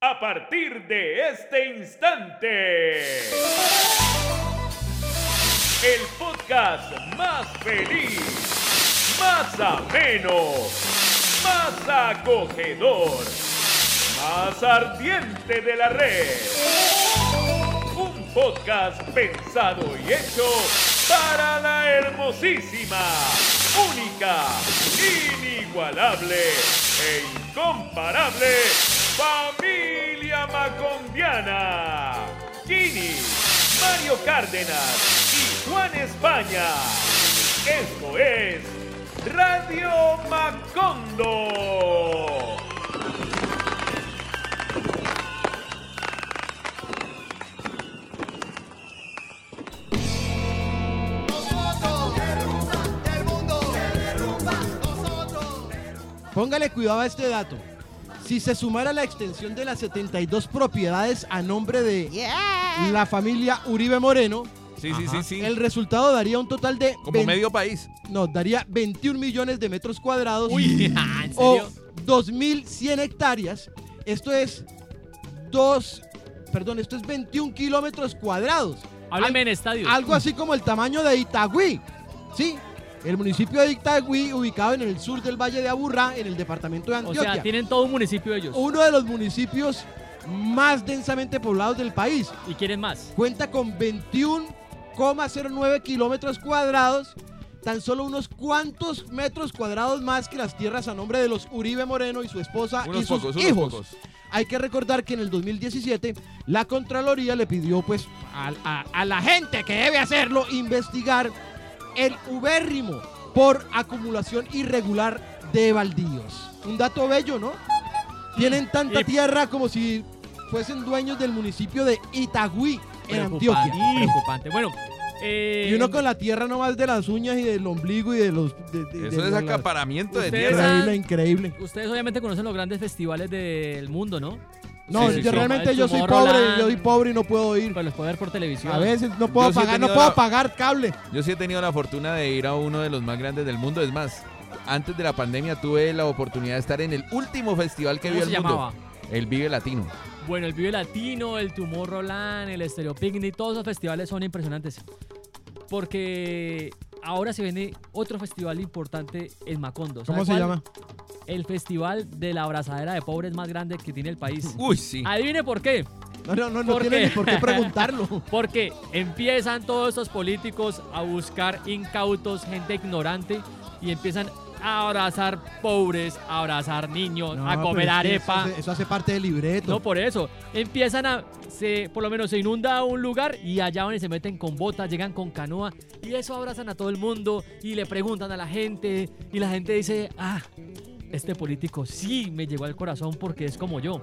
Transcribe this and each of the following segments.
A partir de este instante, el podcast más feliz, más ameno, más acogedor, más ardiente de la red. Un podcast pensado y hecho para la hermosísima, única, inigualable e incomparable familia macondiana. Gini, Mario Cárdenas y Juan España. Esto es Radio Macondo. Póngale cuidado a este dato. Si se sumara la extensión de las 72 propiedades a nombre de la familia Uribe Moreno, Sí, sí, sí, sí. el resultado daría un total de Como 20 medio país. no, daría 21 millones de metros cuadrados Uy, ¿en o serio? 2.100 hectáreas. Esto es dos, perdón, esto es 21 kilómetros cuadrados. Háblame en estadios. Algo así como el tamaño de Itagüí. Sí, el municipio de Itagüí, ubicado en el sur del Valle de Aburrá, en el departamento de O Antioquia. sea, tienen todo un municipio ellos. Uno de los municipios más densamente poblados del país. ¿Y quieren más? Cuenta con 21,09 kilómetros cuadrados, tan solo unos cuantos metros cuadrados más que las tierras a nombre de los Uribe Moreno y su esposa y sus pocos, unos hijos. pocos. Hay que recordar que en el 2017 la Contraloría le pidió pues a, a- a la gente que debe hacerlo investigar el ubérrimo por acumulación irregular de baldíos. Un dato bello, ¿no? Tienen tanta Y- tierra como si fuesen dueños del municipio de Itagüí en Antioquia. Preocupante. Bueno, eh, Y uno con la tierra nomás de las uñas y del ombligo y de los... de- de- de Eso es acaparamiento de tierra. Increíble, increíble. ustedes obviamente conocen los grandes festivales del mundo, ¿no? No, Sí, yo sí. realmente yo soy pobre, yo soy pobre y no puedo ir. Pues los puede ver por televisión. A veces no puedo Yo sí he pagar, no tenido puedo la- pagar cable. Yo sí he tenido la fortuna de ir a uno de los más grandes del mundo. Es más, antes de la pandemia tuve la oportunidad de estar en el último festival que ¿Cómo vio se el mundo. llamaba? El Vive Latino. Bueno, el Vive Latino, el Tomorrowland, el Stereo Picnic, todos esos festivales son impresionantes. Porque ahora se viene otro festival importante en Macondo. ¿Sabe ¿Cómo se cuál? llama? El festival de la abrazadera de pobres más grande que tiene el país. Uy, sí. Adivine por qué. No, no, no, no ¿Por tiene qué? ni por qué preguntarlo. Porque empiezan todos estos políticos a buscar incautos, gente ignorante, y empiezan a abrazar pobres, a abrazar niños, No, a comer es que arepa. Eso hace, eso hace parte del libreto. No, por eso. Empiezan a. Se, por lo menos se inunda un lugar y allá van y se meten con botas, llegan con canoa y eso abrazan a todo el mundo y le preguntan a la gente y la gente dice, ah, este político sí me llegó al corazón porque es como yo.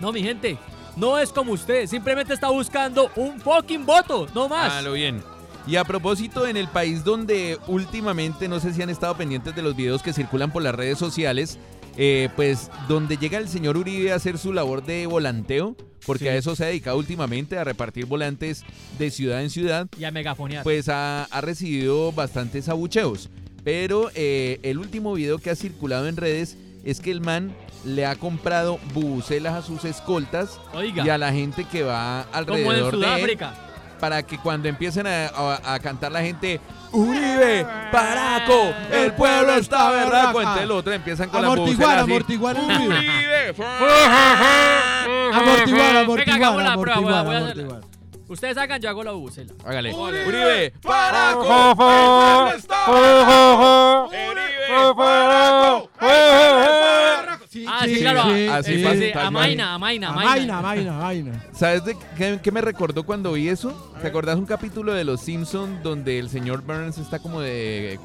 No, mi gente, no es como usted, simplemente está buscando un fucking voto, no más. Ah, lo bien. Y a propósito, en el país donde últimamente, no sé si han estado pendientes de los videos que circulan por las redes sociales, eh, pues donde llega el señor Uribe a hacer su labor de volanteo, porque Sí. a eso se ha dedicado últimamente, a repartir volantes de ciudad en ciudad, Y a megafonear. pues ha, ha recibido bastantes abucheos. Pero eh, el último video que ha circulado en redes es que el man le ha comprado bubucelas a sus escoltas Oiga, y a la gente que va como en alrededor de él Sudáfrica. para que cuando empiecen a, a- a cantar la gente Uribe, Paraco, el pueblo está berraco, entonces los otros empiezan con Amortiguar, la amortiguar ruido. Uribe, Amortiguar, Venga, amortiguar, la prueba, amortiguar, amortiguar. Ustedes hagan, yo hago la bucela. Hágale. Uribe. Uribe, Paraco. Uribe, Paraco. Sí, Ah, sí, claro. sí, eh, así sí, fue, sí, Amaina, Amaina, Amaina. amaina, amaina. ¿Sabes de qué, qué me recordó cuando vi eso? ¿Te acordás un capítulo de Los Simpsons donde el señor Burns está como de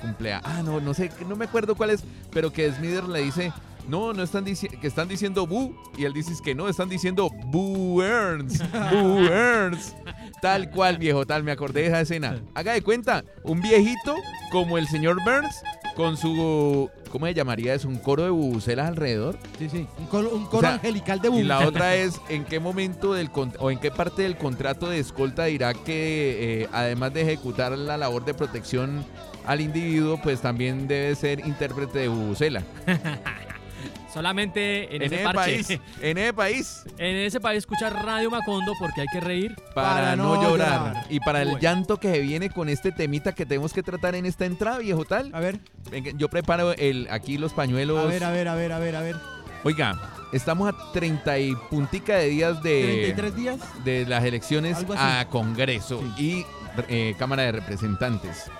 cumpleaños? Ah, no, no sé, no me acuerdo cuál es, pero que Smithers le dice, no, no están diciendo, que están diciendo Boo, y él dice que no, están diciendo Boo Earns, Boo Earns. Tal cual, viejo, tal, me acordé de esa escena. Haga de cuenta, un viejito como el señor Burns con su, ¿cómo se llamaría eso? Un coro de bubucelas alrededor. Sí, sí. Un coro, un coro sea, angelical de Y la otra es en qué momento del o en qué parte del contrato de escolta dirá que eh, además de ejecutar la labor de protección al individuo, pues también debe ser intérprete de bubucela. Solamente en, En ese país, en ese país, En ese país escuchar Radio Macondo porque hay que reír. para, Para no, no llorar. llorar. Y para el llanto que se viene con este temita que tenemos que tratar en esta entrada, viejo tal. A ver, Yo preparo el, aquí los pañuelos. a ver, a ver, a ver, a ver, a ver. Oiga, estamos a 30 y puntica de días de, 33 días. de las elecciones a Congreso y eh, Cámara de Representantes.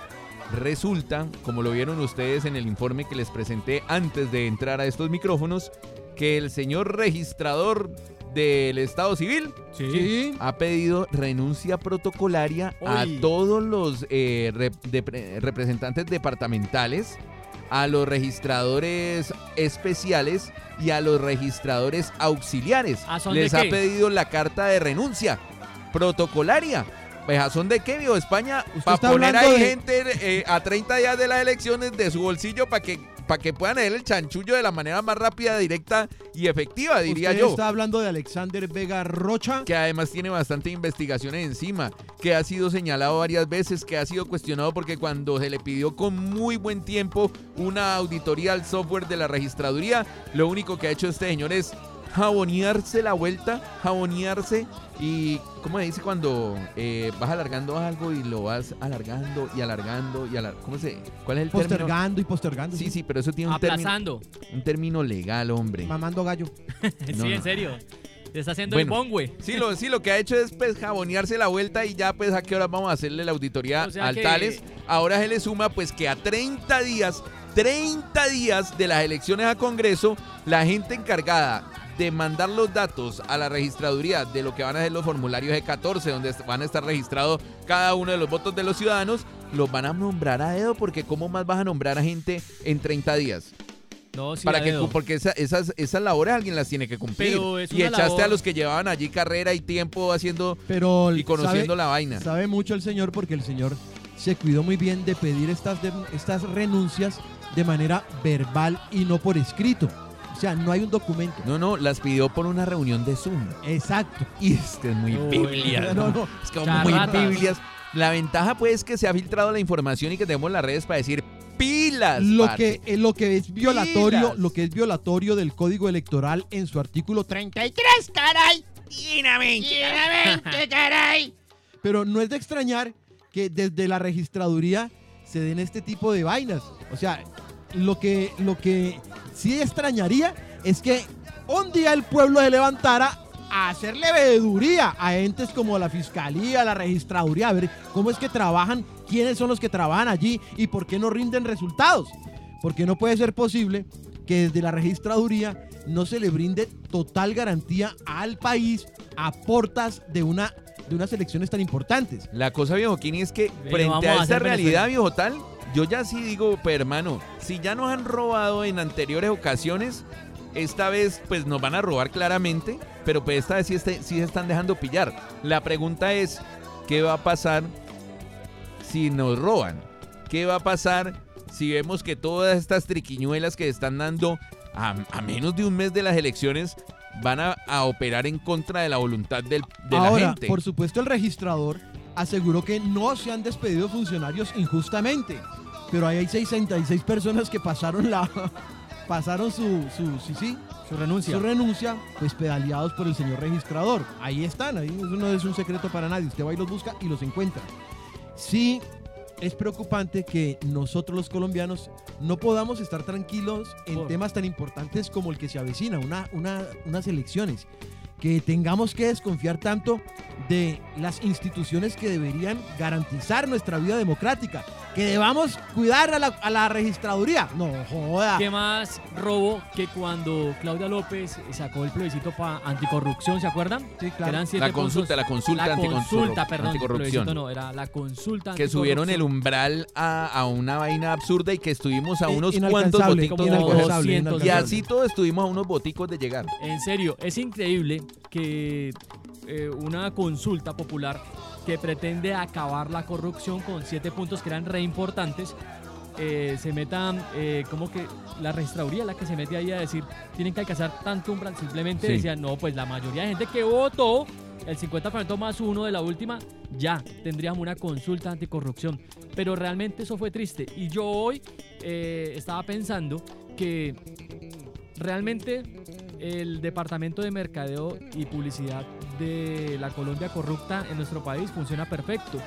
Resulta, como lo vieron ustedes en el informe que les presenté antes de entrar a estos micrófonos, que el señor registrador del Estado Civil Sí. ha pedido renuncia protocolaria a todos los eh, rep- de- representantes departamentales, a los registradores especiales y a los registradores auxiliares. ¿A son de Les ha pedido la carta de renuncia protocolaria. Pues a son de qué, vio España, para poner ahí de- gente eh, a 30 días de las elecciones de su bolsillo para que, para que puedan leer el chanchullo de la manera más rápida, directa y efectiva, diría Usted yo está hablando de Alexander Vega Rocha. que además tiene bastante investigaciones encima, que ha sido señalado varias veces, que ha sido cuestionado porque cuando se le pidió con muy buen tiempo una auditoría al software de la registraduría, lo único que ha hecho este señor es jabonearse la vuelta, jabonearse y, ¿cómo se dice cuando eh, vas alargando algo y lo vas alargando y alargando y alargando? ¿Cómo se? ¿Cuál es el término? Postergando y postergando. Sí, sí, pero eso tiene un término, Aplazando. un término legal, hombre. Mamando gallo. sí, No, no. en serio. Te está haciendo Bueno. el bongüe. Sí lo, sí, lo que ha hecho es pues jabonearse la vuelta y ya pues a qué hora vamos a hacerle la auditoría O sea al que- Tales. Ahora se le suma pues que a 30 días, 30 días de las elecciones a Congreso, la gente encargada de mandar los datos a la registraduría de lo que van a ser los formularios E14, donde van a estar registrados cada uno de los votos de los ciudadanos, los van a nombrar a dedo porque ¿cómo más vas a nombrar a gente en 30 días? No, sí, para a que dedo. porque esa- esas, esas labores alguien las tiene que cumplir. Pero es y echaste labor- a los que llevaban allí carrera y tiempo haciendo Pero y conociendo sabe, la vaina. sabe mucho el señor porque el señor se cuidó muy bien de pedir estas, de- estas renuncias de manera verbal y no por escrito. O sea, no hay un documento. No, no, las pidió por una reunión de Zoom. Exacto. Y es que es muy Uy, biblia. No, no. Es como muy biblias. La ventaja pues es que se ha filtrado la información y que tenemos las redes para decir pilas. Lo parce". que, eh, lo que es violatorio, Pilas. lo que es violatorio del Código Electoral en su artículo 33, caray. caray. Pero no es de extrañar que desde la registraduría se den este tipo de vainas. O sea, lo que, lo que sí extrañaría es que un día el pueblo se levantara a hacerle veeduría a entes como la fiscalía, la registraduría, a ver cómo es que trabajan, quiénes son los que trabajan allí y por qué no rinden resultados. Porque no puede ser posible que desde la registraduría no se le brinde total garantía al país a portas de una de unas elecciones tan importantes. La cosa, viejo Kini, es que Pero frente a a esta hacer realidad, Venezuela. viejo tal, yo ya sí digo, pues hermano, si ya nos han robado en anteriores ocasiones, esta vez pues nos van a robar claramente, pero pues esta vez sí, este- sí se están dejando pillar. La pregunta es, ¿qué va a pasar si nos roban? ¿Qué va a pasar si vemos que todas estas triquiñuelas que están dando a, a menos de un mes de las elecciones van a, a operar en contra de la voluntad del- de la Ahora, gente? por supuesto, el registrador aseguró que no se han despedido funcionarios injustamente, pero ahí hay 66 personas que pasaron la pasaron su, su sí, sí, Su renuncia. su renuncia, pues pedaleados por el señor registrador. Ahí están, ahí eso no es un secreto para nadie. Usted va y los busca y los encuentra. Sí, es preocupante que nosotros los colombianos no podamos estar tranquilos en Por- temas tan importantes como el que se avecina, una, una- unas elecciones. Que tengamos que desconfiar tanto de las instituciones que deberían garantizar nuestra vida democrática. Que debamos cuidar a la, a la registraduría. No joda. ¿Qué más robo que cuando Claudia López sacó el plebiscito para anticorrupción, ¿se acuerdan? Sí, claro. eran siete La consulta, la consulta, la consulta, perdón, anticorrupción. plebiscito no, era la consulta que subieron el umbral a, a una vaina absurda y que estuvimos a unos cuantos boticos de llegar. inalcanzable, 200. Y así todos estuvimos a unos boticos de llegar. En serio, es increíble que eh, una consulta popular que pretende acabar la corrupción con siete puntos que eran re importantes, eh, se metan, eh, como que la registraduría la que se mete ahí a decir, tienen que alcanzar tanto umbral, simplemente Sí. decían, no, pues la mayoría de gente que votó, el 50% más uno de la última, ya tendríamos una consulta anticorrupción. Pero realmente eso fue triste. Y yo hoy eh, estaba pensando que realmente el departamento de mercadeo y publicidad de la Colombia corrupta en nuestro país funciona perfecto.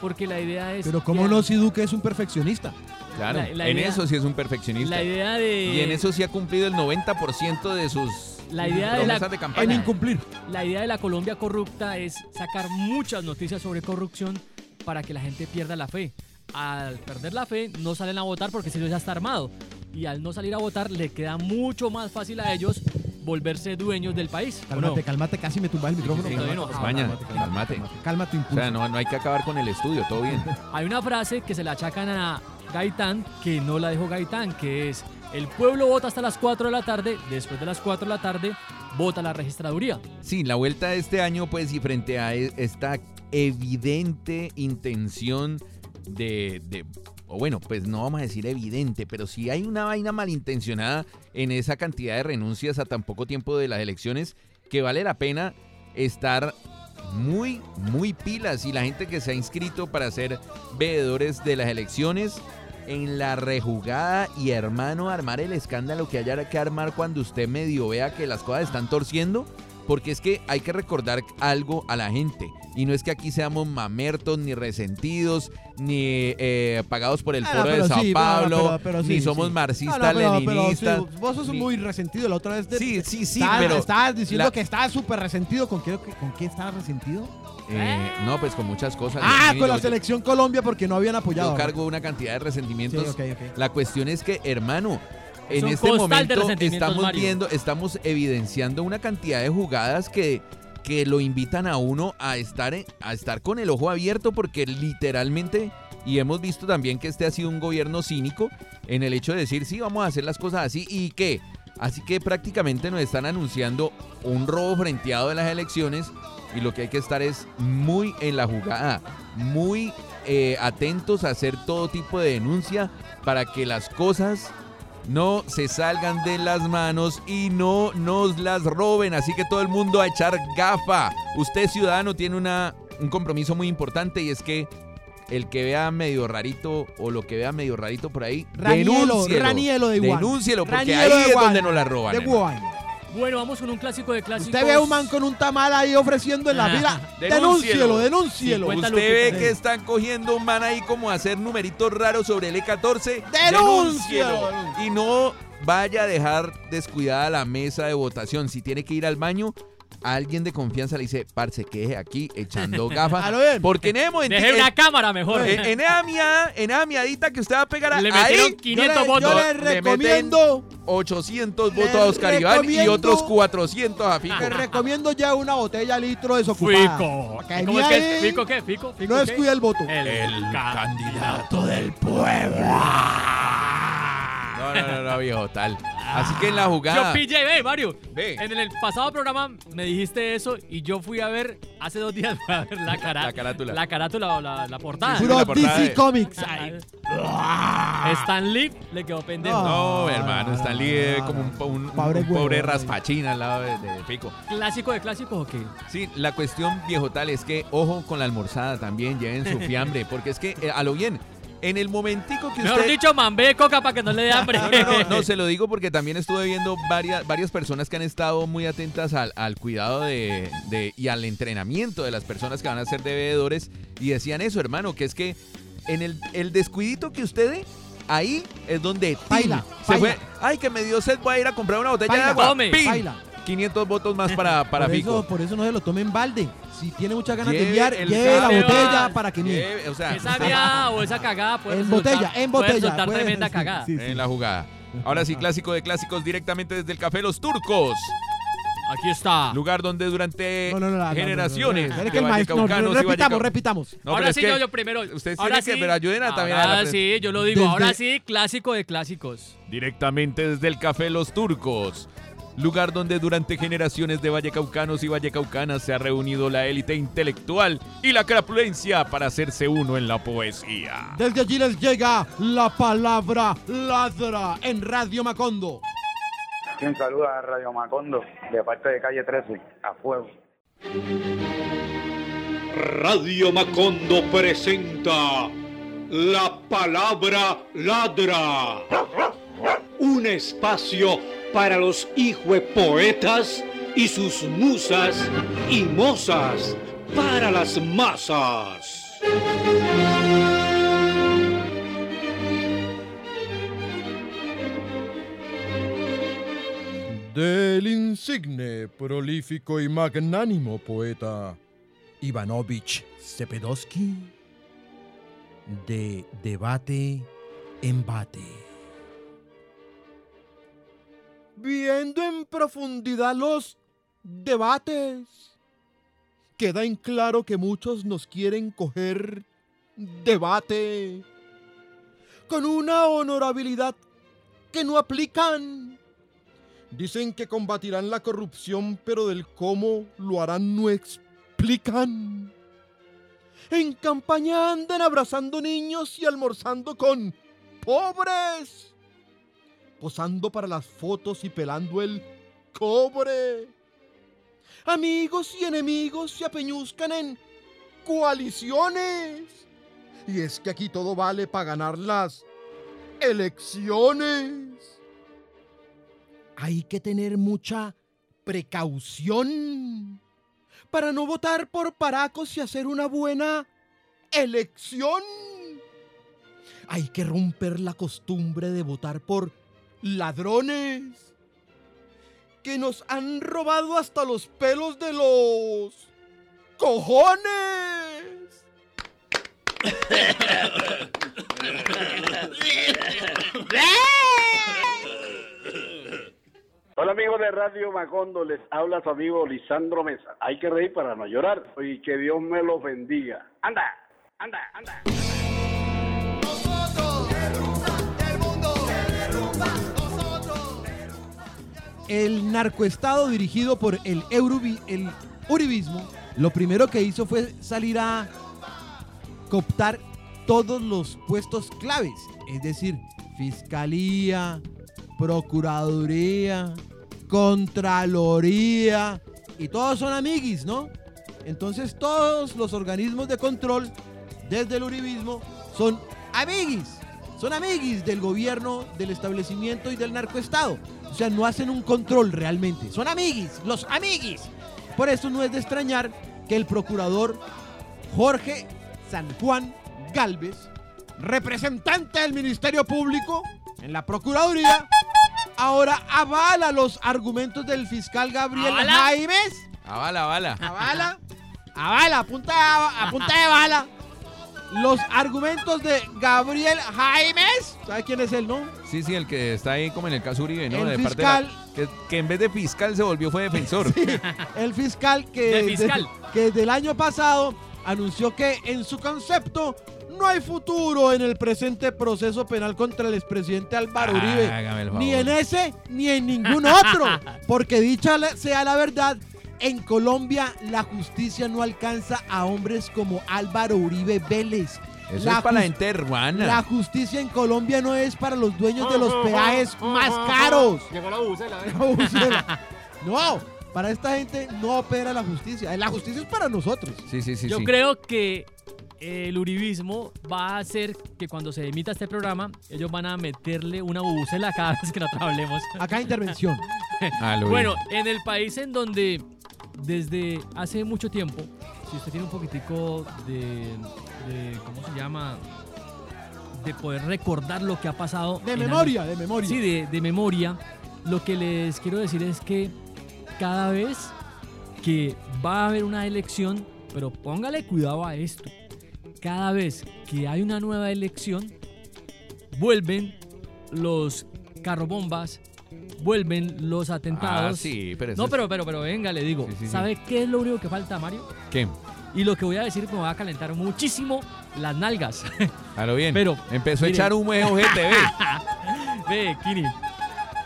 Porque la idea es. Pero cómo que- no si Duque es un perfeccionista. Claro, La- la en idea- eso sí es un perfeccionista. La idea de. Y en eso sí ha cumplido el 90% de sus La idea de la- promesas de En campaña. incumplir. La idea de la Colombia corrupta es sacar muchas noticias sobre corrupción para que la gente pierda la fe. Al perder la fe, no salen a votar porque si no ya está armado. Y al no salir a votar, le queda mucho más fácil a ellos volverse dueños del país. ¿o Cálmate, no? cálmate, casi me tumbas el micrófono. sí, Cálmate, no, cálmate, España, cálmate, cálmate. Calma tu O sea, no, no hay que acabar con el estudio, todo bien. Hay una frase que se le achacan a Gaitán que no la dejó Gaitán, que es el pueblo vota hasta las 4 de la tarde, después de las 4 de la tarde vota la registraduría. Sí, la vuelta de este año, pues, y frente a e- esta evidente intención de, de- o bueno, pues no vamos a decir evidente, pero si hay una vaina malintencionada en esa cantidad de renuncias a tan poco tiempo de las elecciones, que vale la pena estar muy, muy pilas. Y la gente que se ha inscrito para ser veedores de las elecciones en la rejugada y hermano armar el escándalo que haya que armar cuando usted medio vea que las cosas están torciendo porque es que hay que recordar algo a la gente y no es que aquí seamos mamertos ni resentidos ni eh, pagados por el Ah, foro de Sao sí, pero- pero ni sí, somos sí. marxistas No, no, leninistas sí, vos sos ni- muy resentido. La otra vez te- sí sí sí pero estabas diciendo la- que estabas súper resentido. ¿Con qué, ¿Con qué estabas resentido? eh, no pues con muchas cosas Ah, Yo- con la selección Colombia porque no habían apoyado. yo cargo una cantidad de Sí, resentimientos. La cuestión es que, hermano, en este momento estamos Mario. viendo, estamos evidenciando una cantidad de jugadas que, que lo invitan a uno a estar, a estar con el ojo abierto porque literalmente, y hemos visto también que este ha sido un gobierno cínico en el hecho de decir, sí, vamos a hacer las cosas así y que, así que prácticamente nos están anunciando un robo frenteado de las elecciones y lo que hay que estar es muy en la jugada, muy eh, atentos a hacer todo tipo de denuncia para que las cosas no se salgan de las manos y no nos las roben. Así que todo el mundo a echar gafa. Usted ciudadano tiene una, un compromiso muy importante y es que el que vea medio rarito o lo que vea medio rarito por ahí, Ranielo, denúncielo. Ranielo de. Denúncielo porque ahí de es donde nos la roban. De. Bueno, vamos con un clásico de clásicos. Usted ve a un man con un tamal ahí ofreciendo en la Ah, fila. denúncielo. Denúncielo, Usted ve que están cogiendo un man ahí como a hacer numeritos raros sobre el E14. ¡Denúncielo! Y no vaya a dejar descuidada la mesa de votación. Si tiene que ir al baño, alguien de confianza le dice, parce, queje aquí echando gafas. Porque en ese momento, Deje una cámara mejor. en- en esa miada- en esa miadita que usted va a pegar a- Le ahí, metieron Yo 500 le, votos. yo le recomiendo, 800 Le votos a Oscar Iván y otros 400 a Fico. le recomiendo ya una botella litro desocupada. Fico. ¿Cómo es que ahí es? ¿Fico qué? ¿Fico? ¿Fico No qué? descuide el voto. El, candidato del pueblo. No, no, no, no, viejo, tal. Así que en la Yo jugada. pillé, ve, Mario. Ve. En el pasado programa me dijiste eso y yo fui a ver, hace dos días a ver la, cara, La carátula. La carátula o la, la portada. Sí, Puro la portada DC de- Comics. Ah, Ay. Stan Lee le quedó pendejo. No, Ah, hermano, está no, como un, no. un- un Pobre pobre huevón. raspachín al lado de, de Fico. ¿Clásico de clásicos o qué? Sí, la cuestión, viejo tal, es que ojo con la almorzada también, lleven su fiambre, porque es que, eh, a lo bien, en el momentico que Mejor usted... dicho, mambé coca para que no le dé hambre. No, no, no, no, se lo digo porque también estuve viendo varias, varias personas que han estado muy atentas al, al cuidado de, de- y al entrenamiento de las personas que van a ser de bebedores y decían eso, hermano, que es que en el, el descuidito que usted dé, ahí es donde. Baila, se baila. fue. Ay, que me dio sed, voy a ir a comprar una botella Baila, de agua. tome, ¡Pin! Baila. 500 votos más para, para por, Fico. eso, por eso no se lo tome en balde. Si tiene muchas ganas Lleve de enviar, el lleve la cable. botella para que. Lleve, o sea, Esa viada o esa cagada puede En resultar- botella, en puede botella. resultar puede- tremenda sí, cagada. sí, sí. en la jugada. Ahora sí, clásico de clásicos directamente desde el Café Los Turcos. Aquí está. Lugar donde durante No, no, no, no, no, no, no. generaciones Espere de que el maestro- no, vallecaucanos y repitamos, vallecau- repitamos. No, pero ahora es sí que yo, yo primero. ustedes ahora tienen que- sí, pero ayuden a también a Ahora la- sí, yo lo digo. Desde- Ahora sí, clásico de clásicos. Directamente desde el Café Los Turcos. Lugar donde durante generaciones de vallecaucanos y vallecaucanas se ha reunido la élite intelectual y la crapulencia para hacerse uno en la poesía. Desde allí les llega la palabra ladra en Radio Macondo. Un saludo a Radio Macondo, de parte de Calle 13, a fuego. Radio Macondo presenta La Palabra Ladra. Un espacio para los hijuepoetas y sus musas y mozas para las masas. Del insigne, prolífico y magnánimo poeta Ivanovich Sepedowski, de Debate Embate. Viendo en profundidad los debates, queda en claro que muchos nos quieren coger debate con una honorabilidad que no aplican. Dicen que combatirán la corrupción, pero del cómo lo harán no explican. En campaña andan abrazando niños y almorzando con pobres. Posando para las fotos y pelando el cobre. Amigos y enemigos se apeñuzcan en coaliciones. Y es que aquí todo vale para ganar las elecciones hay que tener mucha precaución para no votar por paracos y hacer una buena elección. Hay que romper la costumbre de votar por ladrones que nos han robado hasta los pelos de los cojones. Hola amigos de Radio Macondo, les habla su amigo Lisandro Mesa. Hay que reír para no llorar y que Dios me los bendiga. Anda, anda, anda. El narcoestado dirigido por el, el Uribismo, lo primero que hizo fue salir a cooptar todos los puestos claves, es decir, fiscalía, procuraduría, contraloría, y todos son amiguis, ¿no? Entonces todos los organismos de control desde el uribismo son amiguis, son amiguis del gobierno, del establecimiento y del narcoestado. O sea, no hacen un control realmente, son amiguis, los amiguis. Por eso no es de extrañar que el procurador Jorge San Juan Galvez, representante del Ministerio Público en la Procuraduría, ahora avala los argumentos del fiscal Gabriel ¿Avala? Jaimes. Avala, avala. Avala, avala, a punta, de- a punta de bala. Los argumentos de Gabriel Jaimes. ¿Sabe quién es él, no? Sí, sí, el que está ahí como en el caso Uribe, ¿no? El de parte de la- fiscal. que, que en vez de fiscal se volvió fue defensor. El fiscal que, De fiscal. que del año pasado anunció que en su concepto no hay futuro en el presente proceso penal contra el expresidente Álvaro Uribe. El. Ni en ese ni en ningún otro. Porque dicha sea la verdad, en Colombia la justicia no alcanza a hombres como Álvaro Uribe Vélez. Eso La es para la gente hermana. La justicia en Colombia no es para los dueños de los peajes más caros. Llegó la bucela. No, para esta gente no opera la justicia. La justicia es para nosotros. Sí, sí, sí. Yo sí. creo que el uribismo va a hacer que cuando se emita este programa, ellos van a meterle una bubucela cada vez que nosotros hablemos. Acá intervención. Ah. Bueno, en el país en donde desde hace mucho tiempo, si usted tiene un poquitico de, de- ¿cómo se llama? De poder recordar lo que ha pasado. De memoria, de memoria. Sí, de, de memoria. Lo que les quiero decir es que cada vez que va a haber una elección, pero póngale cuidado a esto, cada vez que hay una nueva elección, vuelven los carrobombas, vuelven los atentados. Ah, sí, pero No, es- pero, pero, pero venga, le digo, Sí, sí, sí. ¿sabe qué es lo único que falta, Mario? ¿Qué? Y lo que voy a decir me va a calentar muchísimo las nalgas. A lo bien. Pero, Empezó a echar humo de OGTV. Ve, Kini.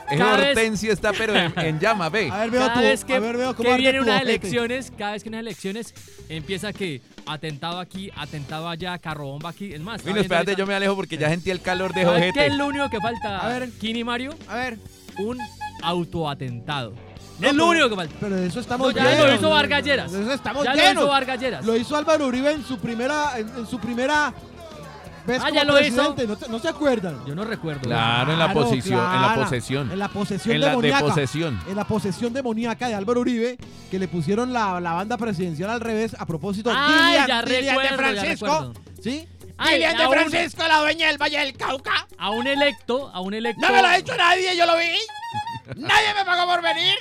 Ese Cada vez- Hortensio está pero en, en llama, ve. A ver, veo Cada tu, vez que, a ver, veo cómo que vienen unas ojete. elecciones, cada vez que unas elecciones empieza que atentado aquí, atentado allá, carrobomba aquí. Es más, viendo espérate, ahorita- yo me alejo porque ya sentí el calor de ¿Sabe ¿Qué ojete. es lo único que falta? A ver. Kini Mario, A ver. Un autoatentado. No, es lo pero- único que falta. Pero de eso estamos No, ya llenos. lo hizo Vargas Lleras. De eso estamos ya lo llenos. hizo Vargas Lleras. Lo hizo Álvaro Uribe en su primera, en, en su primera ¿Ves Ah, como ya lo hizo. presidente? ¿No, te- no se acuerdan? Yo no recuerdo. Claro, en la Claro, posición, en la claro. posesión. En la posesión En la demoníaca. deposesión. En la posesión demoníaca de Álvaro Uribe, que le pusieron la, la banda presidencial al revés a propósito Ay, Dilian- ya Dilian recuerdo, de ya Francisco. recuerdo. ¿Sí? Ay, de a un- Francisco, la dueña del Valle del Cauca. A un electo, a un electo. No me lo ha dicho nadie, yo lo vi. Nadie me pagó por venir.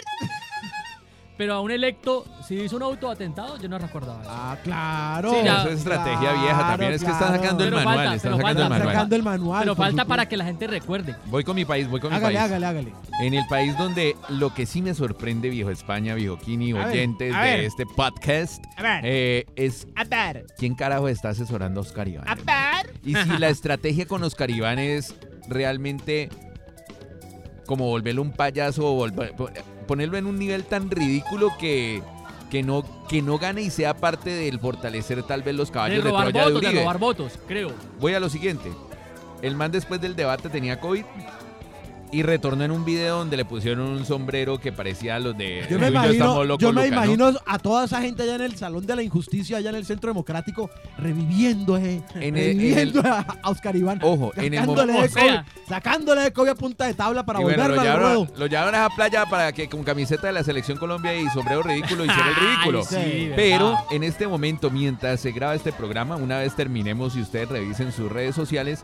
Pero a un electo, si hizo un autoatentado, yo no recordaba eso. Ah, claro. Sí, ya. Eso es estrategia vieja también. Es que están claro. sacando el Pero manual. falta, están pero sacando el falta. Manual. sacando el manual. Pero por falta supuesto. para que la gente recuerde. Voy con mi país, voy con mi Hágale, país. hágale, hágale. En el país donde lo que sí me sorprende, viejo España, viejo Kini, A ver, oyentes a de este podcast, A ver. eh, es A ver. quién carajo está asesorando a Oscar Iván. A ver. Y si la estrategia con Oscar Iván es realmente como volverlo un payaso o volver- ponerlo en un nivel tan ridículo que, que, no, que no gane y sea parte del fortalecer tal vez los De caballos de, robar Troya de votos, de Uribe. robar votos, creo. Voy a lo siguiente. El man después del debate tenía COVID y retornó en un video donde le pusieron un sombrero que parecía a los de Yo me imagino, estamos locos, yo me Luca, ¿no? imagino a toda esa gente allá en el Salón de la Injusticia, allá en el Centro Democrático, reviviendo, eh, En el- en a Oscar Iván. Ojo, en el sacándole, momento... sea. Sacándole de COVID a punta de tabla para bueno, volverlo lo al ruedo. lo llevaron a esa playa para que con camiseta de la Selección Colombia y sombrero ridículo hiciera el Ay, ridículo. sí, Sí. ¿verdad? Pero en este momento, mientras se graba este programa, una vez terminemos y ustedes revisen sus redes sociales,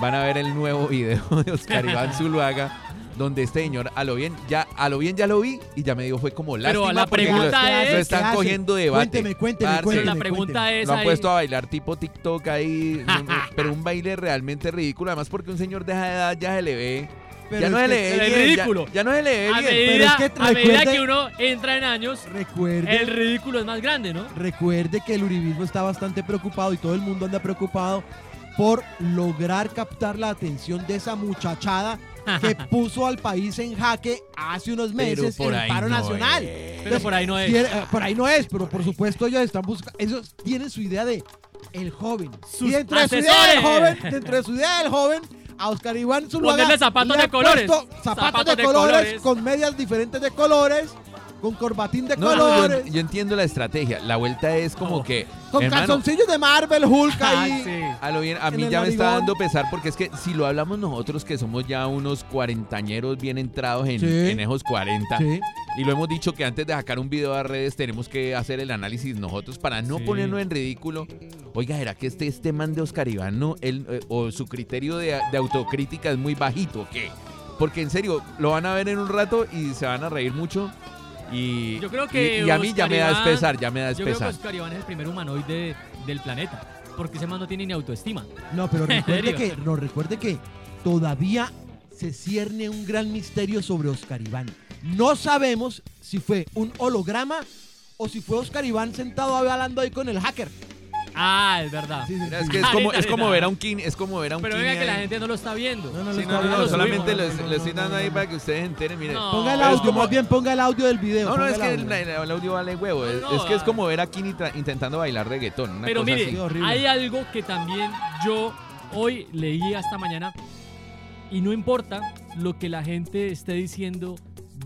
van a ver el nuevo video de Oscar Iván Zuluaga, donde este señor, a lo bien, ya, a lo bien ya lo vi y ya me dijo fue como lástima Pero la porque pregunta lo, es- lo ¿Qué están cogiendo debate. Cuénteme, cuénteme, Parce, Pero la cuénteme, pregunta es Lo han ahí, puesto a bailar tipo TikTok ahí, pero un baile realmente ridículo, además porque un señor de esa edad ya se le ve, Pero ya no se le ve bien, ya- ridículo. Ya, no se le ve a bien. medida, es que a medida recuerde- que uno entra en años, Recuerde, el ridículo es más grande, ¿no? recuerde que el uribismo está bastante preocupado y todo el mundo anda preocupado por lograr captar la atención de esa muchachada que puso al país en jaque hace unos meses en el paro nacional. Pero por ahí no es. Eh, por ahí no es, pero por supuesto ellos están buscando, ellos tienen su idea de el joven. Sus y dentro de su idea del joven, dentro de su idea del joven, a Oscar Iván Zuluaga Ponerle zapatos le de colores. Zapatos, Zapatos de, de colores, colores. con medias diferentes de colores, con corbatín de No, no, colores, yo, yo entiendo la estrategia. La vuelta es como que. con hermano, calzoncillos de Marvel, Hulk Ah, ahí. sí. A lo bien, a mí ya me está dando pesar porque es que si lo hablamos nosotros que somos ya unos cuarentañeros bien entrados en, Sí. en esos 40 Sí. y lo hemos dicho que antes de sacar un video a redes tenemos que hacer el análisis nosotros para no Sí. ponernos en ridículo. Oiga, ¿será que este, este man de Oscar Iván no, él, eh, o su criterio de, de autocrítica es muy bajito o qué? Porque en serio, lo van a ver en un rato y se van a reír mucho. Y, Yo creo que y, y a mí ya me da Iván- espesar, ya me da Yo creo que. Oscar Iván es el primer humanoide del planeta. Porque ese man no tiene ni autoestima. No, pero recuerde que, no, recuerde que todavía se cierne un gran misterio sobre Oscar Iván. No sabemos si fue un holograma o si fue Oscar Iván sentado hablando ahí con el hacker. Ah, es verdad. Sí, sí, Mira, Es que es como, es como ahorita. ver a un Kini, es como ver a un Pero Kini venga que la gente no lo está viendo. No, no, lo no, está no, viendo. no, solamente lo estoy dando ahí para que ustedes enteren. Miren, No. Ponga el audio, como- más bien ponga el audio del video. No, no, es el que audio. el, audio vale huevo. Es, No, es que es como ver a Kini tra- intentando bailar reggaetón. Una Pero cosa mire, así. hay algo que también yo hoy leí hasta mañana y no importa lo que la gente esté diciendo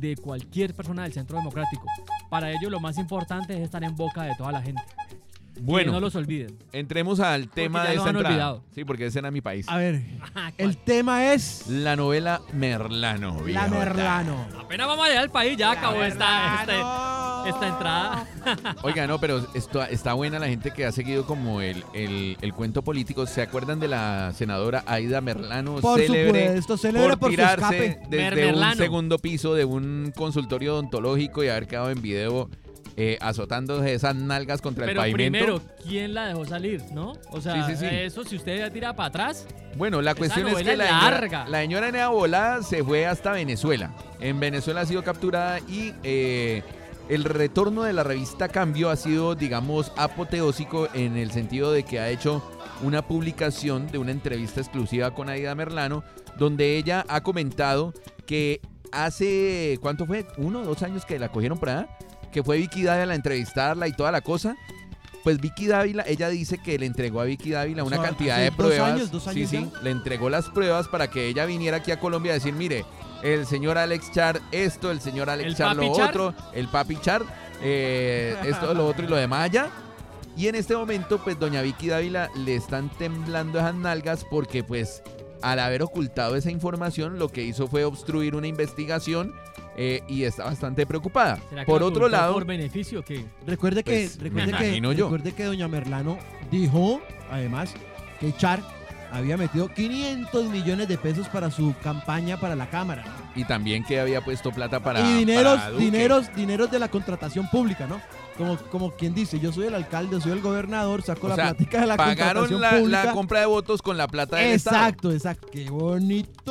de cualquier persona del Centro Democrático. Para ello lo más importante es estar en boca de toda la gente. Que Bueno, no los olviden. entremos al tema ya de esta han entrada. olvidado. Sí, porque ese era mi país. A ver, Ajá, el tema es La novela Merlano. la. Merlano. Apenas vamos a llegar al país, ya acabó esta, este- Merlano. esta entrada. Oiga, no, pero esto, está buena la gente que ha seguido como el, el, el cuento político. ¿Se acuerdan de la senadora Aida Merlano? Por célebre supuesto, célebre por por su tirarse escape. desde un segundo piso de un consultorio odontológico y haber quedado en video eh, azotándose esas nalgas contra Pero el pavimento. primero, ¿quién la dejó salir, no? O sea, Sí, sí, sí. eso si usted ya tira para atrás, Bueno, la cuestión es que la es señora, larga. la señora Nea Volada se fue hasta Venezuela. En Venezuela ha sido capturada y eh, el retorno de la revista Cambio ha sido, digamos, apoteósico en el sentido de que ha hecho una publicación de una entrevista exclusiva con Aida Merlano, donde ella ha comentado que hace, ¿cuánto fue? ¿Uno, dos años que la cogieron allá? Que fue Vicky Dávila a entrevistarla y toda la cosa. Pues Vicky Dávila, ella dice que le entregó a Vicky Dávila una O sea, cantidad de dos pruebas. años, dos sí, años sí, ya. le entregó las pruebas para que ella viniera aquí a Colombia a decir, mire, el señor Alex Char esto, el señor Alex ¿El Char lo Char? otro, el papi Char, eh, esto, lo otro y lo demás allá. Y en este momento, pues doña Vicky Dávila le están temblando esas nalgas porque pues al haber ocultado esa información, lo que hizo fue obstruir una investigación eh, y está bastante preocupada. ¿Será que Por otro lado, por beneficio que Recuerde que, Pues, recuerde, que recuerde que doña Merlano dijo, además, que Char había metido 500 millones de pesos para su campaña para la Cámara. y también que había puesto plata para... y dineros, para Duque. dineros, dineros de la contratación pública, ¿no? Como, como quien dice, yo soy el alcalde, soy el gobernador, saco O la sea, plática de la Pagaron contratación la, pública. la compra de votos con la plata del Estado. exacto, exacto. Qué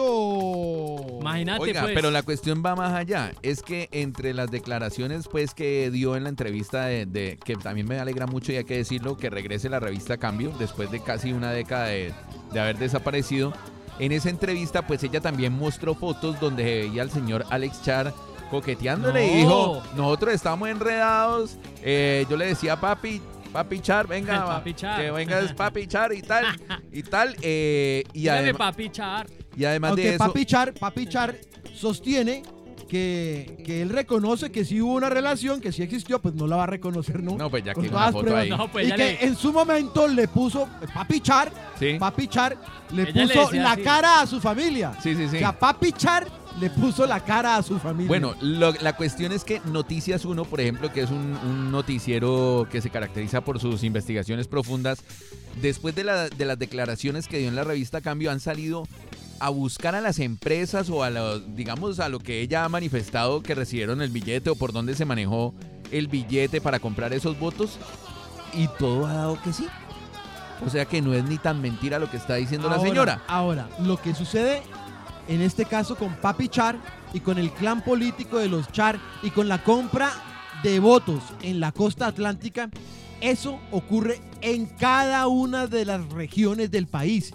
bonito. Imagínate, Oiga, pues. pero la cuestión va más allá. Es que entre las declaraciones pues que dio en la entrevista de, de- que también me alegra mucho y hay que decirlo, que regrese la revista Cambio después de casi una década de, de haber desaparecido. En esa entrevista pues ella también mostró fotos donde se veía al señor Alex Char coqueteándole y No. dijo, nosotros estamos enredados. Eh, yo le decía papi, papi Char, venga, El papi Char. que venga es papi Char y tal, y tal. eh, y, además, papi Char. y además de eso... Papi Char, Papi Char sostiene que, que él reconoce que sí hubo una relación, que sí existió, pues no la va a reconocer nunca. No, pues ya con que una foto pruebas. ahí. No, pues y que le- en su momento le puso Papi Char, Sí. Papi Char le Ella puso la así. cara a su familia. Sí, sí, sí. O sea, Papi Char le puso la cara a su familia. Bueno, lo- la cuestión es que Noticias 1, por ejemplo, que es un, un noticiero que se caracteriza por sus investigaciones profundas, después de, la- de las declaraciones que dio en la revista Cambio, han salido a buscar a las empresas o a los, digamos, a lo que ella ha manifestado que recibieron el billete o por dónde se manejó el billete para comprar esos votos y todo ha dado que sí. O sea que no es ni tan mentira lo que está diciendo la señora. Ahora, lo que sucede en este caso con Papi Char y con el clan político de los Char y con la compra de votos en la costa atlántica, eso ocurre en cada una de las regiones del país.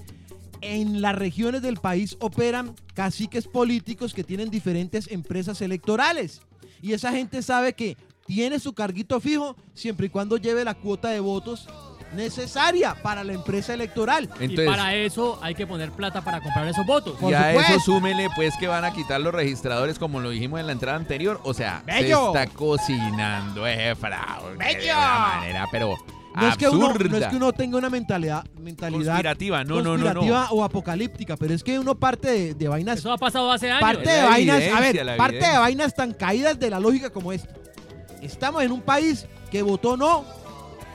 En las regiones del país operan caciques políticos que tienen diferentes empresas electorales. Y esa gente sabe que tiene su carguito fijo siempre y cuando lleve la cuota de votos necesaria para la empresa electoral. y Entonces, para eso hay que poner plata para comprar esos votos. Y a eso súmele pues que van a quitar los registradores como lo dijimos en la entrada anterior. O sea, ¡Bello! se está cocinando ese fraude de ¡Bello! una manera, pero No es, que uno, no es que uno tenga una mentalidad, mentalidad Conspirativa, no, no, no, conspirativa no. o apocalíptica, pero es que uno parte de, de vainas, Eso ha pasado hace años. parte de vainas, a ver, parte de vainas tan caídas de la lógica como esta. Estamos en un país que votó no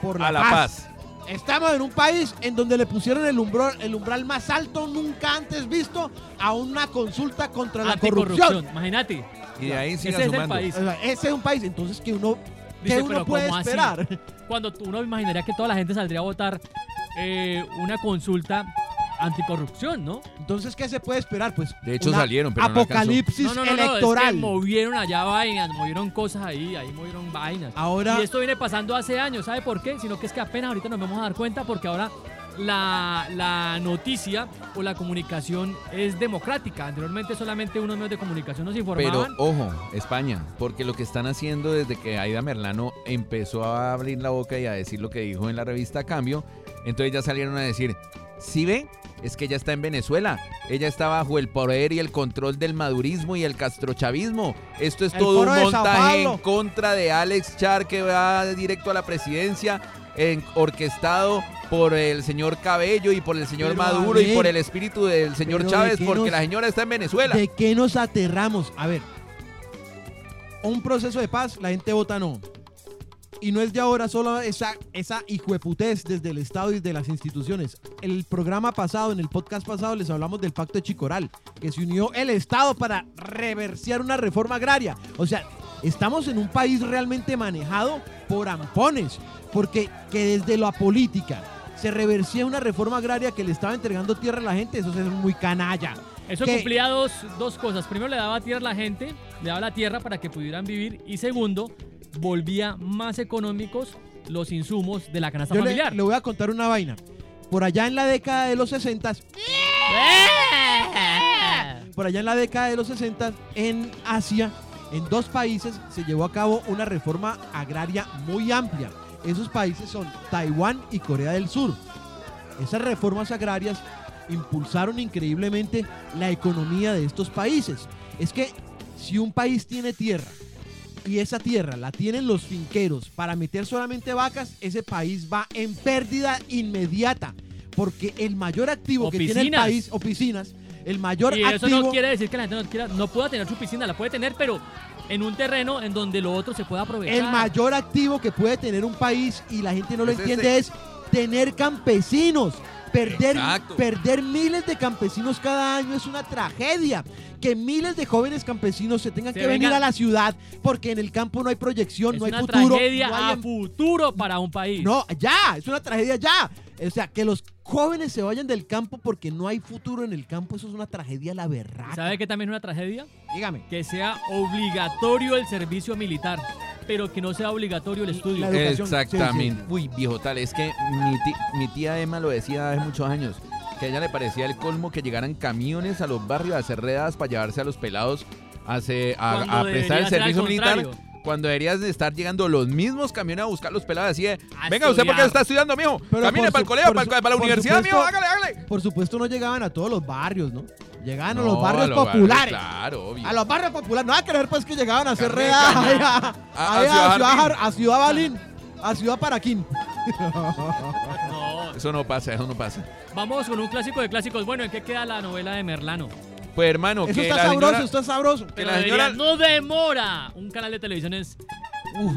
por la, a la paz. paz. Estamos en un país en donde le pusieron el umbral, el umbral más alto nunca antes visto a una consulta contra la corrupción. Imagínate. Y de ahí Ese siga es el país. O sea, ese es un país entonces que uno, Dice, que uno puede esperar. Cuando uno imaginaría que toda la gente saldría a votar eh, una consulta anticorrupción, ¿no? Entonces, ¿qué se puede esperar? Pues De hecho, una salieron, pero apocalipsis No, no, no, no, electoral. es que movieron allá vainas, movieron cosas ahí, ahí movieron vainas. Ahora, Y esto viene pasando hace años, ¿sabe por qué? Sino que es que apenas ahorita nos vamos a dar cuenta porque ahora la, la noticia o la comunicación es democrática. Anteriormente solamente unos medios de comunicación nos Pero informaban. ojo, España, porque lo que están haciendo desde que Aida Merlano empezó a abrir la boca y a decir lo que dijo en la revista Cambio, entonces ya salieron a decir, ¿sí ve? Es que ella está en Venezuela, ella está bajo el poder y el control del madurismo y el castrochavismo. Esto es El todo un montaje en contra de Alex Char que va directo a la presidencia, en- orquestado por el señor Cabello y por el señor Pero, Maduro y por el espíritu del señor pero ¿de Chávez, porque nos- la señora está en Venezuela. ¿de qué nos aterramos? A ver, un proceso de paz, la gente vota no. Y no es de ahora solo esa, esa hijueputez desde el Estado y de las instituciones. El programa pasado, en el podcast pasado, les hablamos del pacto de Chicoral, que se unió el Estado para reversiar una reforma agraria. O sea, estamos en un país realmente manejado por ampones, porque que desde la política se reversiera una reforma agraria que le estaba entregando tierra a la gente, eso es muy canalla. Eso que- cumplía dos, dos cosas. Primero, le daba tierra a la gente, le daba la tierra para que pudieran vivir. Y segundo, volvía más económicos los insumos de la canasta Yo le, familiar. le voy a contar una vaina. Por allá en la década de los 60, por allá en la década de los 60, en Asia, en dos países se llevó a cabo una reforma agraria muy amplia. Esos países son Taiwán y Corea del Sur. Esas reformas agrarias impulsaron increíblemente la economía de estos países. Es que si un país tiene tierra y esa tierra la tienen los finqueros para meter solamente vacas, ese país va en pérdida inmediata. Porque el mayor activo que tiene el país, o piscinas, el mayor Y eso activo. no quiere decir que la gente no, quiera, no pueda tener su piscina, la puede tener, pero en un terreno en donde lo otro se pueda aprovechar. El mayor activo que puede tener un país y la gente no lo Es entiende es tener campesinos. Perder, Exacto. perder miles de campesinos cada año es una tragedia. Que miles de jóvenes campesinos se tengan Se que venir a la ciudad porque en el campo no hay proyección, es no hay una futuro. tragedia no hay a em- futuro para un país. No, ya, es una tragedia ya. O sea, que los jóvenes se vayan del campo porque no hay futuro en el campo, eso es una tragedia la verdad. ¿Sabe qué también es una tragedia? Dígame. Que sea obligatorio el servicio militar, pero que no sea obligatorio el estudio. Exactamente. sí, sí. Uy, viejo tal, es que mi, ti- mi tía Emma lo decía hace muchos años, que a ella le parecía el colmo que llegaran camiones a los barrios a hacer redadas para llevarse a los pelados a, hacer- a- prestar el servicio militar. Cuando deberías de estar llegando los mismos camiones a buscar los pelados así de, venga, ¿usted por qué está estudiando, mijo? Pero Camine para el colegio, para, la universidad, supuesto- mijo, hágale, hágale. Por supuesto no llegaban a todos los barrios, ¿no? Llegaban a los barrios a los barrios, populares. claro, obvio. A los barrios populares. No va a creer pues que llegaban a hacer caña. ahí a, A- a ahí a Ciudad a Ciudad Balín, a Ciudad Paraquín. No. Eso no pasa, eso no pasa. Vamos con un clásico de clásicos. Bueno, ¿en qué queda la novela de Merlano? Pues hermano, Eso que está la sabroso, señora... está sabroso. Que Pero la debería- señora- no demora. Un canal de televisión es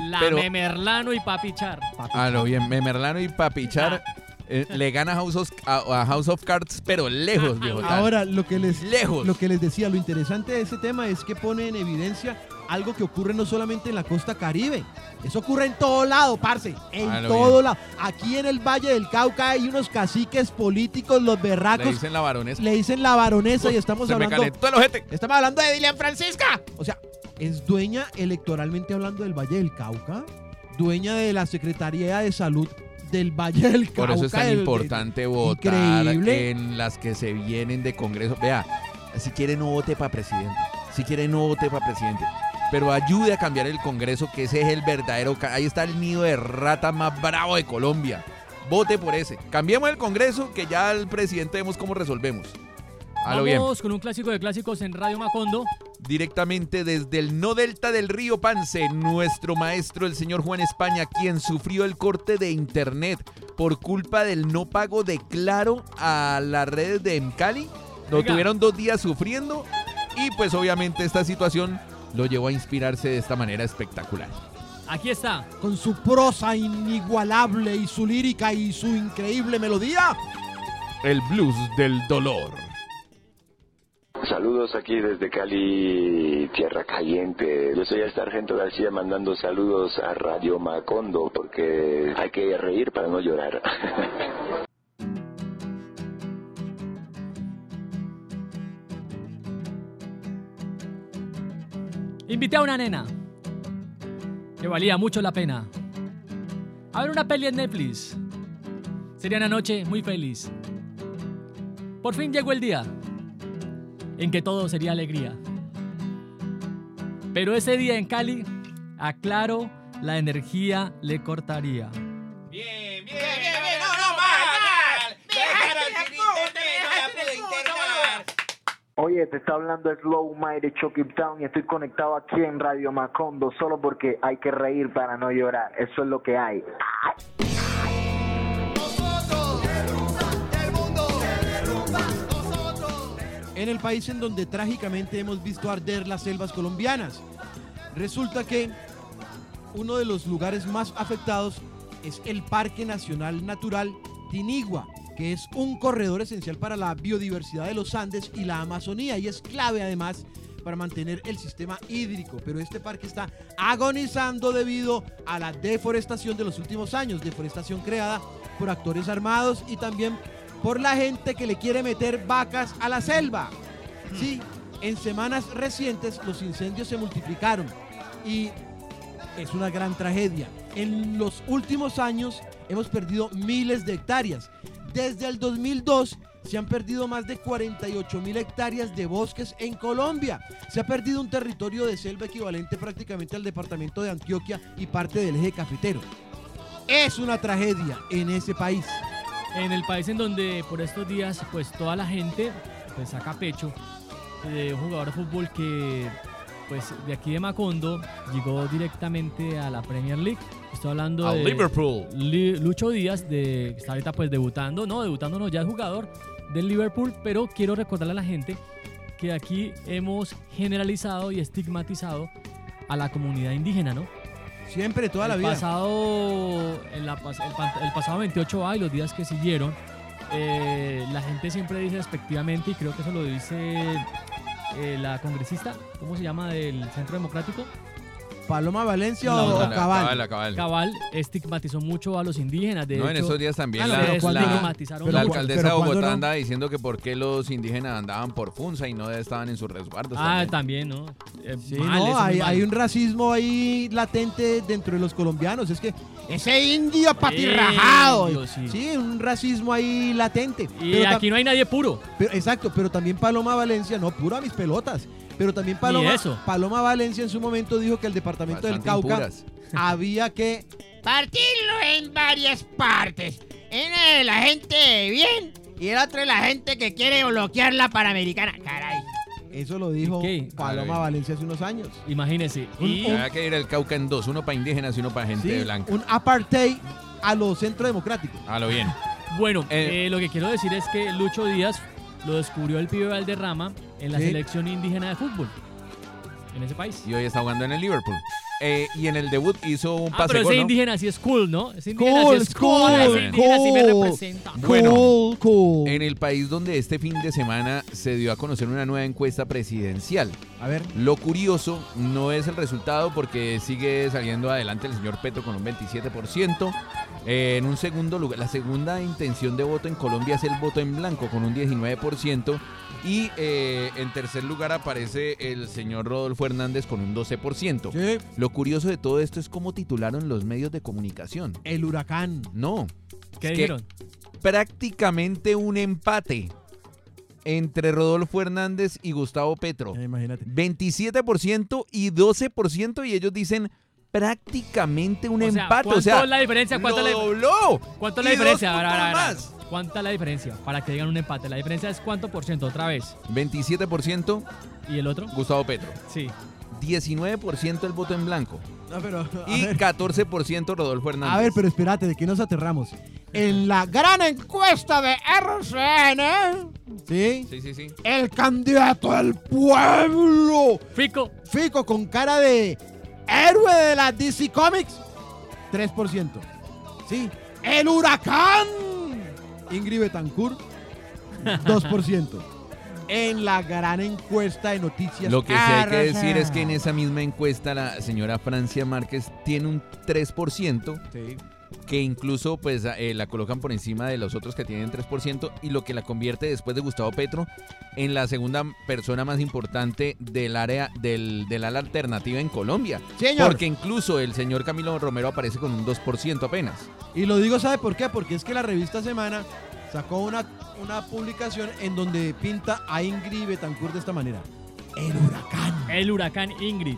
La pero- Memerlano y Papi Char. A lo bien, Memerlano y Papichar eh, le gana a House, of, a, a House of Cards, pero lejos, viejo. tal. Ahora, lo que les lejos. Lo que les decía, lo interesante de ese tema es que pone en evidencia algo que ocurre no solamente en la costa caribe, eso ocurre en todo lado, parce, en Ah, todo bien. lado. Aquí en el Valle del Cauca hay unos caciques políticos, los le berracos, dicen la varonesa. le dicen la baronesa y estamos Se me hablando calentó el ojete. Estamos hablando de Dilian Francisca. O sea, es dueña electoralmente hablando del Valle del Cauca, dueña de la Secretaría de Salud del Valle del Cauca. Por eso es tan del- importante votar Increíble. en las que se vienen de Congreso. Vea, si quiere no vote para presidente. Si quiere no vote para presidente. Pero ayude a cambiar el Congreso, que ese es el verdadero. Ahí está el nido de rata más bravo de Colombia. Vote por ese. Cambiemos el Congreso, que ya el presidente vemos cómo resolvemos. A lo bien. Con un clásico de clásicos en Radio Macondo. directamente desde el no delta del río Pance, nuestro maestro, el señor Juan España, quien sufrió el corte de internet por culpa del no pago de Claro a las redes de Mcali. Lo Oiga. tuvieron dos días sufriendo y pues obviamente esta situación lo llevó a inspirarse de esta manera espectacular. Aquí está. con su prosa inigualable y su lírica y su increíble melodía. El blues del dolor. Saludos aquí desde Cali, Tierra Caliente. Yo soy el Sargento García mandando saludos a Radio Macondo porque hay que reír para no llorar. Invité a una nena que valía mucho la pena. A ver una peli en Netflix. Sería una noche muy feliz. Por fin llegó el día en que todo sería alegría. Pero ese día en Cali, a Claro la energía le cortaría. Bien, bien, bien, bien, no, no, mal, Oye, te está hablando Slow de Chucky Town y estoy conectado aquí en Radio Macondo solo porque hay que reír para no llorar. Eso es lo que hay. En el país en donde trágicamente hemos visto arder las selvas colombianas. Resulta que uno de los lugares más afectados es el Parque Nacional Natural Tinigua, que es un corredor esencial para la biodiversidad de los Andes y la Amazonía y es clave además para mantener el sistema hídrico. Pero este parque está agonizando debido a la deforestación de los últimos años, deforestación creada por actores armados y también por la gente que le quiere meter vacas a la selva. Sí, en semanas recientes los incendios se multiplicaron y es una gran tragedia. En los últimos años hemos perdido miles de hectáreas. Desde el 2002 se han perdido más de 48 mil hectáreas de bosques en Colombia. Se ha perdido un territorio de selva equivalente prácticamente al departamento de Antioquia y parte del eje cafetero. Es una tragedia en ese país. En el país en donde por estos días pues toda la gente pues saca pecho de un jugador de fútbol que pues de aquí de Macondo llegó directamente a la Premier League. Estoy hablando A de Liverpool. Li- Lucho Díaz, de, que está ahorita pues debutando, no, debutando no, ya es jugador del Liverpool, pero quiero recordarle a la gente que aquí hemos generalizado y estigmatizado a la comunidad indígena, ¿no? Siempre, toda la vida. Pasado, la el, pasado 28A y los días que siguieron, eh, la gente siempre dice despectivamente, y creo que eso lo dice eh, la congresista, ¿cómo se llama? Del Centro Democrático. Paloma Valencia La o, Cabal. Cabal, cabal. Cabal estigmatizó mucho a los indígenas. De No, en hecho, esos días también Ah, no, la, pero se ¿cuándo la- la mucho. alcaldesa de ¿cuándo Bogotá no? andaba diciendo que por qué los indígenas andaban por Funza y no estaban en sus resguardos. Ah, también. también, ¿no? Eh, Sí, mal, hay, un racismo ahí latente dentro de los colombianos. Es que ese indio patirrajado. Indio, sí. Sí, un racismo ahí latente. Y Pero aquí no hay nadie puro. pero- exacto, pero también Paloma Valencia, no, puro a mis pelotas. Pero también Paloma, eso. Paloma Valencia en su momento dijo que el departamento del Cauca impuras. había que Partirlo en varias partes. Una de la gente bien y el otro de la gente que quiere bloquear la Panamericana. Caray. Eso lo dijo. Paloma. Valencia hace unos años. Imagínese. Y Había que ir el Cauca en dos, uno para indígenas y uno para gente Sí, blanca. un apartheid a lo centro democrático. A lo bien. bueno, Eh, eh, lo que quiero decir es que Lucho Díaz lo descubrió el pibe Valderrama en la Sí. selección indígena de fútbol. En ese país. Y hoy está jugando en el Liverpool. Eh, y en el debut hizo un Ah, pase pero gol, ese ¿no? indígena sí es cool, ¿no? Ese indígena Cool, sí es cool. cool, ese indígena sí me cool. representa. Bueno, cool, cool. En el país donde este fin de semana se dio a conocer una nueva encuesta presidencial. A ver, Lo curioso no es el resultado porque sigue saliendo adelante el señor Petro con un 27%. Eh, en un segundo lugar, la segunda intención de voto en Colombia es el voto en blanco con un 19%. Y eh, en tercer lugar aparece el señor Rodolfo Hernández con un 12%. sí, Lo curioso de todo esto es cómo titularon los medios de comunicación. el huracán. No, ¿Qué Es que- dijeron? prácticamente un empate entre Rodolfo Hernández y Gustavo Petro. Eh, imagínate. 27% y 12% y ellos dicen prácticamente un O sea, empate. ¿cuánto O sea, es la diferencia? ¿Cuánto lo la- dobló. ¿Cuánto es la diferencia? A ver, a ver, puntos a ver. más. ¿Cuánta es la diferencia? Para que digan un empate. La diferencia es cuánto por ciento otra vez. 27% ¿Y el otro? Gustavo Petro. Sí. 19% el voto en blanco. No, pero, Y ver. 14% Rodolfo Hernández. A ver, pero espérate, ¿de qué nos aterramos? En la gran encuesta de RCN, ¿sí? Sí, sí, sí. El candidato del pueblo, Fico. Fico, con cara de héroe de la DC Comics, 3%. Sí. El huracán, Ingrid Betancourt, 2%. En la gran encuesta de noticias. Lo que sí hay que decir es que en esa misma encuesta la señora Francia Márquez tiene un 3%. Sí. que incluso pues eh, la colocan por encima de los otros que tienen 3% y lo que la convierte después de Gustavo Petro en la segunda persona más importante del área del, del ala alternativa en Colombia. Señor. Porque incluso el señor Camilo Romero aparece con un 2% apenas. Y lo digo, ¿sabe por qué? Porque es que la revista Semana sacó una, una publicación en donde pinta a Ingrid Betancourt de esta manera. El huracán. El huracán Ingrid.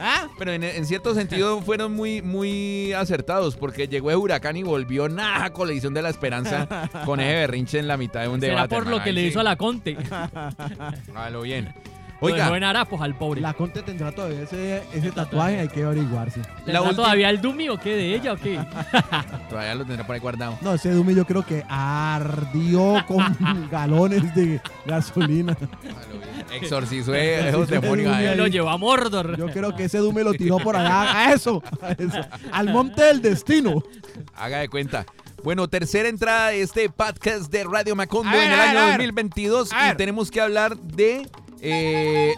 ¿Ah? Pero en, en cierto sentido fueron muy, muy acertados porque llegó el huracán y volvió nada colisión de la esperanza con ese berrinche en la mitad de un Será debate. por lo que le sí. hizo a la Conte. A lo bien. Oiga, dejó en harapos al pobre. La Conte tendrá todavía ese, ese tatuaje, hay que averiguarse. ¿Tendrá última- todavía el Dumi o qué? ¿De ella o qué? todavía lo tendrá por ahí guardado. No, ese Dumi yo creo que ardió con galones de gasolina. Exorcizó esos demonios ahí. Lo llevó a Mordor. Yo creo que ese Dume lo tiró por allá a eso, a eso, al monte del destino. Haga de cuenta. Bueno, tercera entrada de este podcast de Radio Macondo ver, en el año a ver. 2022 A y tenemos que hablar de eh,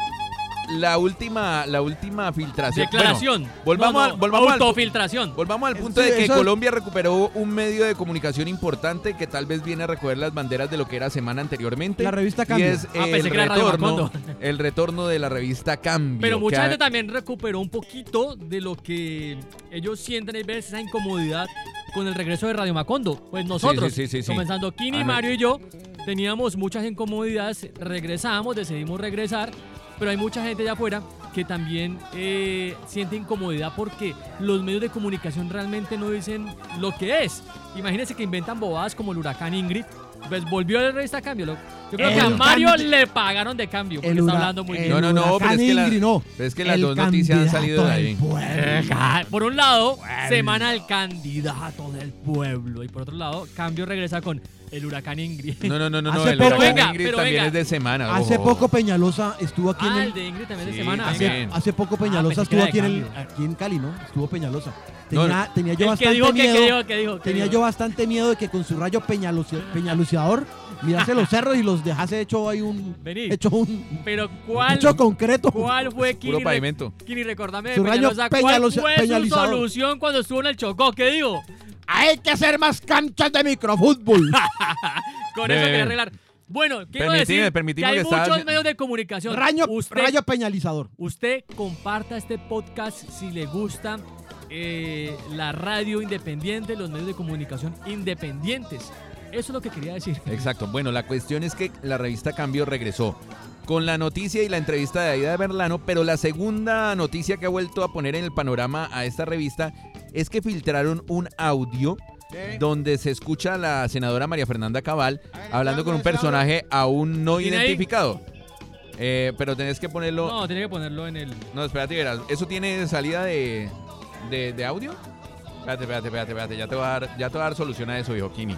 la última la última filtración. Declaración. Bueno, volvamos, No, no, al, volvamos, al, autofiltración. volvamos al punto Sí, de que eso- Colombia recuperó un medio de comunicación importante que tal vez viene a recoger las banderas de lo que era semana anteriormente. La revista y Cambio. es Ah, pensé el que era Radio retorno, el retorno de la revista Cambio. Pero mucha gente ha- también recuperó un poquito de lo que ellos sienten a veces esa incomodidad con el regreso de Radio Macondo. Pues nosotros, sí, sí, sí, sí. comenzando Kini. Mario y yo, teníamos muchas incomodidades, regresamos, decidimos regresar, pero hay mucha gente allá afuera que también eh, siente incomodidad porque los medios de comunicación realmente no dicen lo que es. Imagínense que inventan bobadas como el huracán Ingrid Pues volvió el revista cambio. Yo creo El que a Mario candi- le pagaron de cambio porque El está hablando muy bien. No, no, no, pero es que la- Ingrid, no. pero es que las El dos noticias han salido de ahí. pueblo. Ah, Por un lado, semana del candidato del pueblo. Y por otro lado, cambio regresa con el huracán Ingrid. No, no, no, no, no, Hace el poco- huracán Venga, Ingrid también venga. es de semana. Hace ojo. poco Peñalosa estuvo aquí Ah, en el el... de Ingrid también de Sí, semana. también. venga. Hace, hace poco Ah, Peñalosa que estuvo aquí en, de el, aquí en Cali, ¿no? Estuvo Peñalosa. No, Tenía, tenía yo que bastante dijo que, miedo. que dijo, que dijo, que Tenía dijo. yo bastante miedo de que con su rayo peñaluci- peñaluciador mirase los cerros y los dejase hecho ahí un Vení. hecho un Pero ¿cuál, hecho concreto. ¿cuál fue Puro Kini? Re- pavimento. Kini, recordame Su rayo ¿Cuál fue su solución cuando estuvo en el Chocó? ¿Qué dijo? Hay que hacer más canchas de microfútbol. Con Ve, eso quería arreglar. Bueno, quiero Permitime, decir que permitime hay que estaba- muchos medios de comunicación. rayo, usted, rayo peñalizador. usted comparta este podcast si le gusta eh, la radio independiente, los medios de comunicación independientes. Eso es lo que quería decir. Exacto. Bueno, la cuestión es que la revista Cambio regresó con la noticia y la entrevista de Aida de Berlano, pero la segunda noticia que ha vuelto a poner en el panorama a esta revista es que filtraron un audio donde se escucha a la senadora María Fernanda Cabal hablando con un personaje aún no identificado. Eh, pero tenés que ponerlo... No, tenía que ponerlo en el. No, espérate, verás. ¿Eso tiene salida de, de, audio? Espérate, espérate, espérate, espérate. Ya te, voy a dar, ya te voy a dar solución a eso, viejo Kini.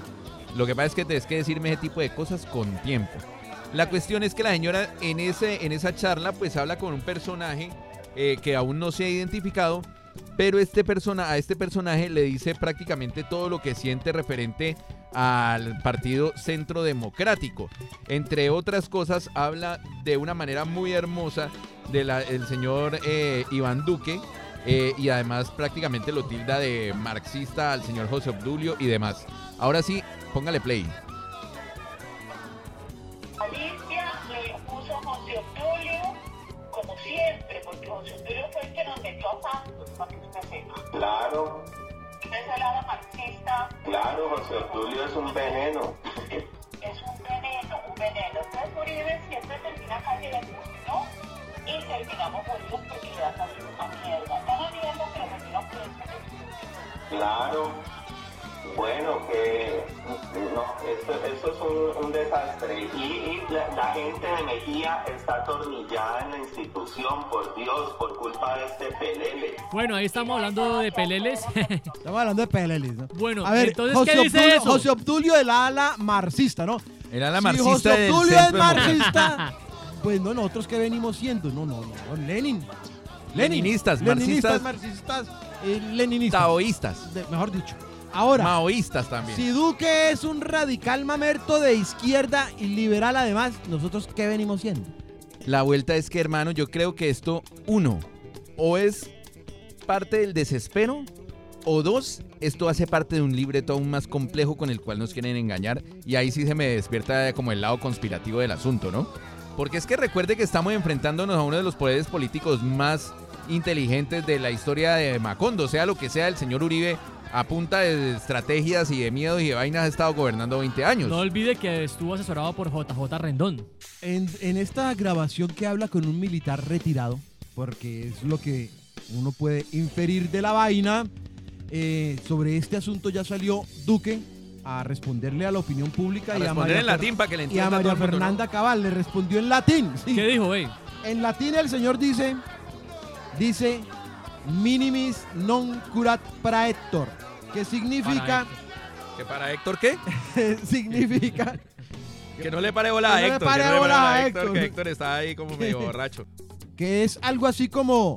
Lo que pasa es que tienes que decirme ese tipo de cosas con tiempo. La cuestión es que la señora en, ese, en esa charla pues habla con un personaje eh, que aún no se ha identificado, pero este persona, a este personaje le dice prácticamente todo lo que siente referente al partido Centro Democrático. Entre otras cosas, habla de una manera muy hermosa del señor eh, Iván Duque eh, y además prácticamente lo tilda de marxista al señor José Obdulio y demás. Ahora sí, póngale play. Alicia le puso José Obdulio, como siempre, porque José Obdulio fue el que nos metió a Santos, para que usted sepa. Claro, Ese lado marxista claro, José Obdulio es un veneno. es un veneno, un veneno. Entonces Uribe siempre termina casi de ¿no? Y terminamos jodidos porque le da Claro. Bueno, que no, esto, esto es un, un desastre. Y, y la, la gente de Mejía está atornillada en la institución, por Dios, por culpa de este pelele. Bueno, ahí estamos hablando de peleles. Estamos hablando de PLLs, ¿no? bueno, A ver, entonces, José ¿qué dice Obdulio, eso? José Obdulio del ala marxista, ¿no? Era la Si marxista José del Obdulio es marxista, pues no, nosotros que venimos siendo, no, no, no, Lenin. Lenin. Leninistas, Leninistas, marxistas. marxistas, eh, leninistas. Taoístas, De- mejor dicho. Ahora, maoístas también. si Duque es un radical mamerto de izquierda y liberal además, ¿nosotros qué venimos siendo? La vuelta es que, hermano, yo creo que esto, uno, o es parte del desespero, o dos, esto hace parte de un libreto aún más complejo con el cual nos quieren engañar, y ahí sí se me despierta como el lado conspirativo del asunto, ¿no? Porque es que recuerde que estamos enfrentándonos a uno de los poderes políticos más inteligentes de la historia de Macondo, sea lo que sea, el señor Uribe a punta de estrategias y de miedos y de vainas ha estado gobernando 20 años. No olvide que estuvo asesorado por JJ Rendón. En, en esta grabación que habla con un militar retirado, porque es lo que uno puede inferir de la vaina, eh, sobre este asunto ya salió Duque a responderle a la opinión pública A y a María, en latín para que le y a María mundo, ¿no? Fernanda Cabal. Le respondió en latín. sí. ¿Qué dijo, güey? En latín el señor dice, dice, minimis non curat praetor, que significa, ¿Que para Héctor qué? significa Que no le pare bola a Que no le Héctor. pare que no le bola pare a a Héctor, Héctor. que Héctor está ahí como medio borracho. que es algo así como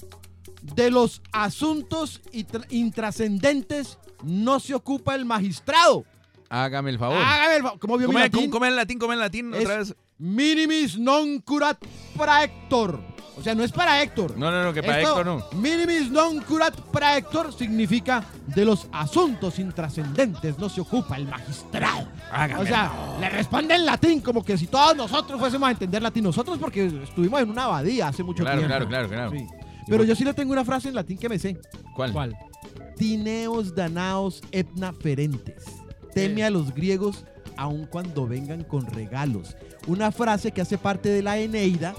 de los asuntos intra- intrascendentes no se ocupa el magistrado. Hágame el favor. Hágame el fa- ¿Cómo vio mi latín? come en latín, come en latín otra vez. Minimis non curat para Héctor. O sea, no es para Héctor. No, no, no, que para Esto, Héctor no. Minimis non curat para Héctor significa de los asuntos intrascendentes no se ocupa el magistrado. Hágame O sea, le responde en latín como que si todos nosotros fuésemos a entender latín. Nosotros porque estuvimos en una abadía hace mucho Claro, tiempo. claro, claro, claro. Sí. Pero yo sí le tengo una frase en latín que me sé. ¿Cuál? ¿Cuál? Tineos danaos etna ferentes. Teme Eh. a los griegos aun cuando vengan con regalos. Una frase que hace parte de la Eneida,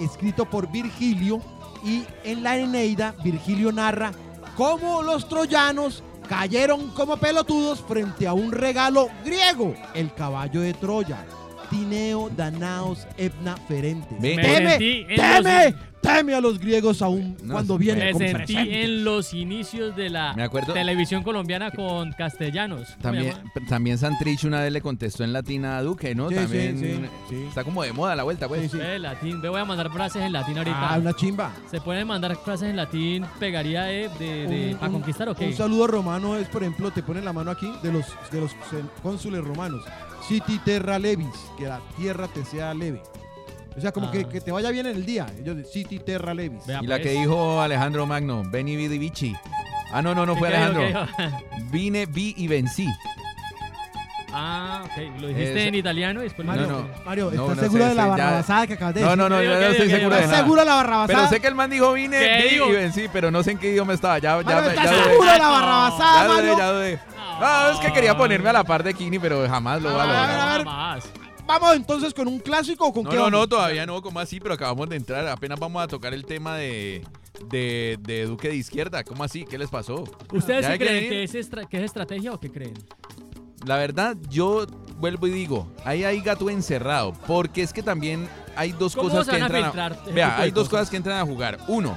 escrito por Virgilio, y en la Eneida Virgilio narra cómo los troyanos cayeron como pelotudos frente a un regalo griego, el caballo de Troya. Tineo, Danaos, Ebna, Ferente. Me Teme, teme, teme a los griegos aún No, cuando vienen Me con sentí en los inicios de la Me acuerdo- televisión colombiana con castellanos. ¿Cómo También, también Santrich una vez le contestó en latín a Duque, ¿no? Sí, también sí, sí. está como de moda la vuelta, pues. Sí, sí. Ve, latín. Ve, voy a mandar frases en latín ahorita. Ah, una chimba. ¿Se pueden mandar frases en latín? ¿Pegaría de, de, de- Un- para un- conquistar o qué? Un saludo romano es, por ejemplo, te ponen la mano aquí de los, de los cónsules romanos. Citi terra levis, que la tierra te sea leve. O sea, como Ah. que, que te vaya bien en el día. Ellos de Citi terra levis. Vea, Y la pues. que dijo Alejandro Magno, Veni vidi vici. Ah, no, no, no ¿Qué fue Alejandro. Vine, vi y vencí. Ah, ok. Lo dijiste en italiano y después Mario, No, no. Mario, No, ¿estás no seguro sé, de la ya- barrabasada que acabas de No, decir? no, no, ¿Qué yo no estoy seguro de ¿Estás nada. seguro de la barrabasada? Pero sé que el man dijo vine, ¿Qué vi digo? y vencí, pero no sé en qué idioma estaba. Ya, ya, Mario, ya, ¿estás ya, seguro de la No. barrabasada, ya dudé, Mario? ya dudé. No, es que quería ponerme a la par de Kini, pero jamás lo va a a ver, lograr. A. Vamos entonces con un clásico o con No, qué no, vamos? no, todavía no, como así? Pero acabamos de entrar, apenas vamos a tocar el tema de, de, de Duque de Izquierda. ¿Cómo así? ¿Qué les pasó? ¿Ustedes ¿Ya sí creen que es, estra- que es estrategia o qué creen? La verdad, yo vuelvo y digo, ahí hay gato encerrado, porque es que también hay dos ¿Cómo cosas que a entran filtrar ese Vea, hay dos cosas? cosas que entran a jugar. Uno,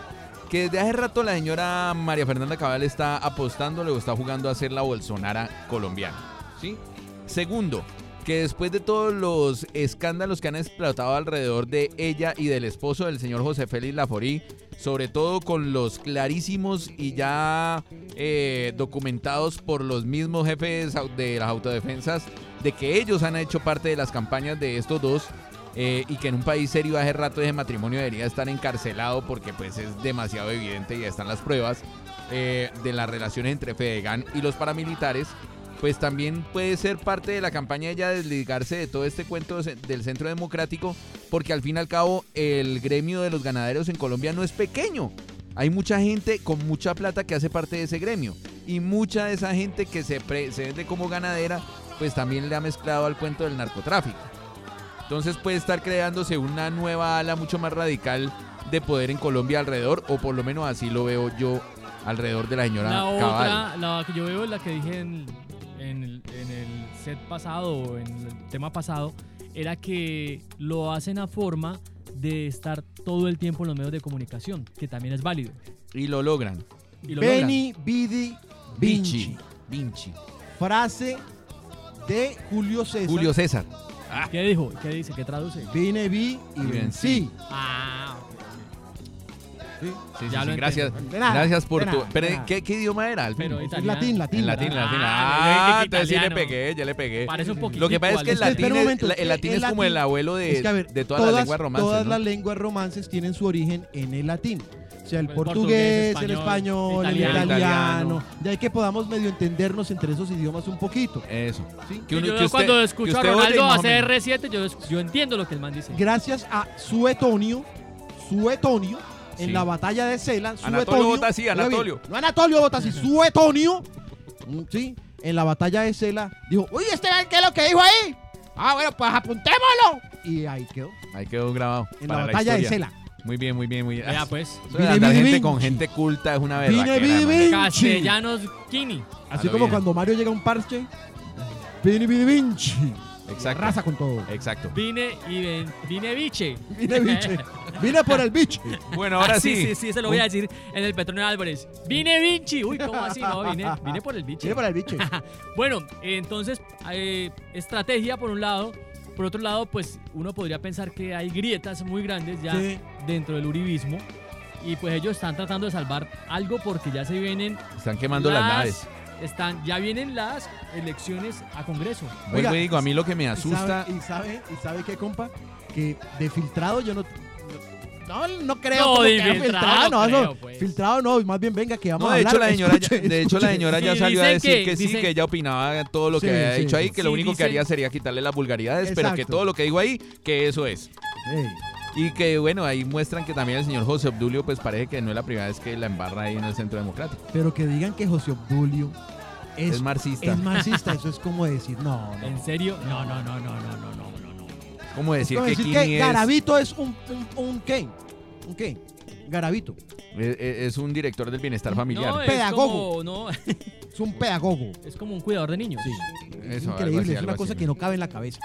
que desde hace rato la señora María Fernanda Cabal está apostándole o está jugando a ser la Bolsonara colombiana. ¿Sí? Segundo, que después de todos los escándalos que han explotado alrededor de ella y del esposo del señor José Félix Laforí, sobre todo con los clarísimos y ya eh, documentados por los mismos jefes de las autodefensas, de que ellos han hecho parte de las campañas de estos dos eh, y que en un país serio hace rato ese matrimonio debería estar encarcelado porque pues es demasiado evidente y ya están las pruebas eh, de las relaciones entre Fedegan y los paramilitares, pues también puede ser parte de la campaña ella desligarse de todo este cuento de- del Centro Democrático, porque al fin y al cabo el gremio de los ganaderos en Colombia no es pequeño. Hay mucha gente con mucha plata que hace parte de ese gremio. Y mucha de esa gente que se, pre- se vende como ganadera, pues también le ha mezclado al cuento del narcotráfico. Entonces puede estar creándose una nueva ala mucho más radical de poder en Colombia alrededor, o por lo menos así lo veo yo alrededor de la señora La Cabal. otra, la que yo veo, la que dije en, en el, en el set pasado o en el tema pasado, era que lo hacen a forma de estar todo el tiempo en los medios de comunicación, que también es válido. Y lo logran. Y lo Vidi, Vinci. Vinci. Vinci. Frase de Julio César. Julio César. ¿Qué dijo? ¿Qué dice? ¿Qué traduce? Vine, vi y vencí. Ah. Sí. Sí, Ya sí, lo gracias. nada, gracias por de tu. nada, pero, nada. ¿qué, qué idioma era? al fin? Pero italiano. latín, latín. En latín, latín. Ah, Ah, entonces sí le pegué, ya le pegué. Parece un poquito. Lo que pasa es que el latín, es, momento, el latín el es como el latín- abuelo de, Es que, ver, de todas, las lenguas romances. todas ¿no? las lenguas romances tienen su origen en el latín. O sea, el El portugués, portugués, el español, el italiano. italiano. De ahí que podamos medio entendernos entre esos idiomas un poquito. Eso. ¿sí? Que uno- yo que usted- cuando que escucho a Ronaldo hacer menos. R7, yo, yo entiendo lo que el man dice. Gracias a Suetonio, Suetonio, en Sí. la batalla de Cela, Anatolio Suetonio, vota así, oiga bien, Anatolio. no Anatolio vota así, Suetonio, mm, sí, en la batalla de Cela, dijo, uy, este ¿qué es lo que dijo ahí? Ah, bueno, pues apuntémoslo. Y ahí quedó, Ahí quedó grabado. en la batalla de. Cela. Muy bien, muy bien, muy bien. Ah, pues. gente Vinci. con gente culta es una Vine, verdad. Castellanos Kini. Así como bien. cuando Mario llega a un parche, Vini, Vini, Vinci. Exacto. Raza con todo. Exacto. Vine y ven, vine biche. Vine, biche. Vine por el biche. Bueno, ahora Ah, sí. sí, sí, se lo voy a decir en el Petronio Álvarez. Vine Vinci. Uy, ¿cómo así? No, vine, vine por el biche. Vine por el biche. Bueno, entonces, eh, estrategia por un lado. Por otro lado, pues uno podría pensar que hay grietas muy grandes ya Sí. dentro del uribismo. Y pues ellos están tratando de salvar algo porque ya se vienen Están quemando las naves. Están, ya vienen las elecciones a Congreso. Vuelvo y digo, a mí lo que me Y asusta. sabe- Y sabe, y sabe qué, compa, que de filtrado yo no. No, no creo No, como de que filtrado no eso- creo, pues. filtrado no, más bien venga que vamos No, a de hablar. hecho la señora, ya, Escuche, de hecho la señora ya Sí, salió a decir que- que, sí, dicen- que ella opinaba todo lo que Sí, había sí, dicho ahí, sí. que lo único que haría sería quitarle las vulgaridades, pero que todo lo que digo ahí, que eso es. Ey, y que bueno, ahí muestran que también el señor José Obdulio, pues parece que no es la primera vez que la embarra ahí en el Centro Democrático. Pero que digan que José Obdulio es, es marxista. Es marxista, eso es como decir, no, no. ¿En serio? No, no, no, no, no, no, no. no. Como decir, es como que, decir que, Garavito es, un, un, qué? ¿Un qué? Garavito. Es, un director del bienestar familiar. No, es pedagogo. No. Es un pedagogo. Es como un cuidador de niños. Sí. Es increíble, es una cosa que no cabe en la cabeza.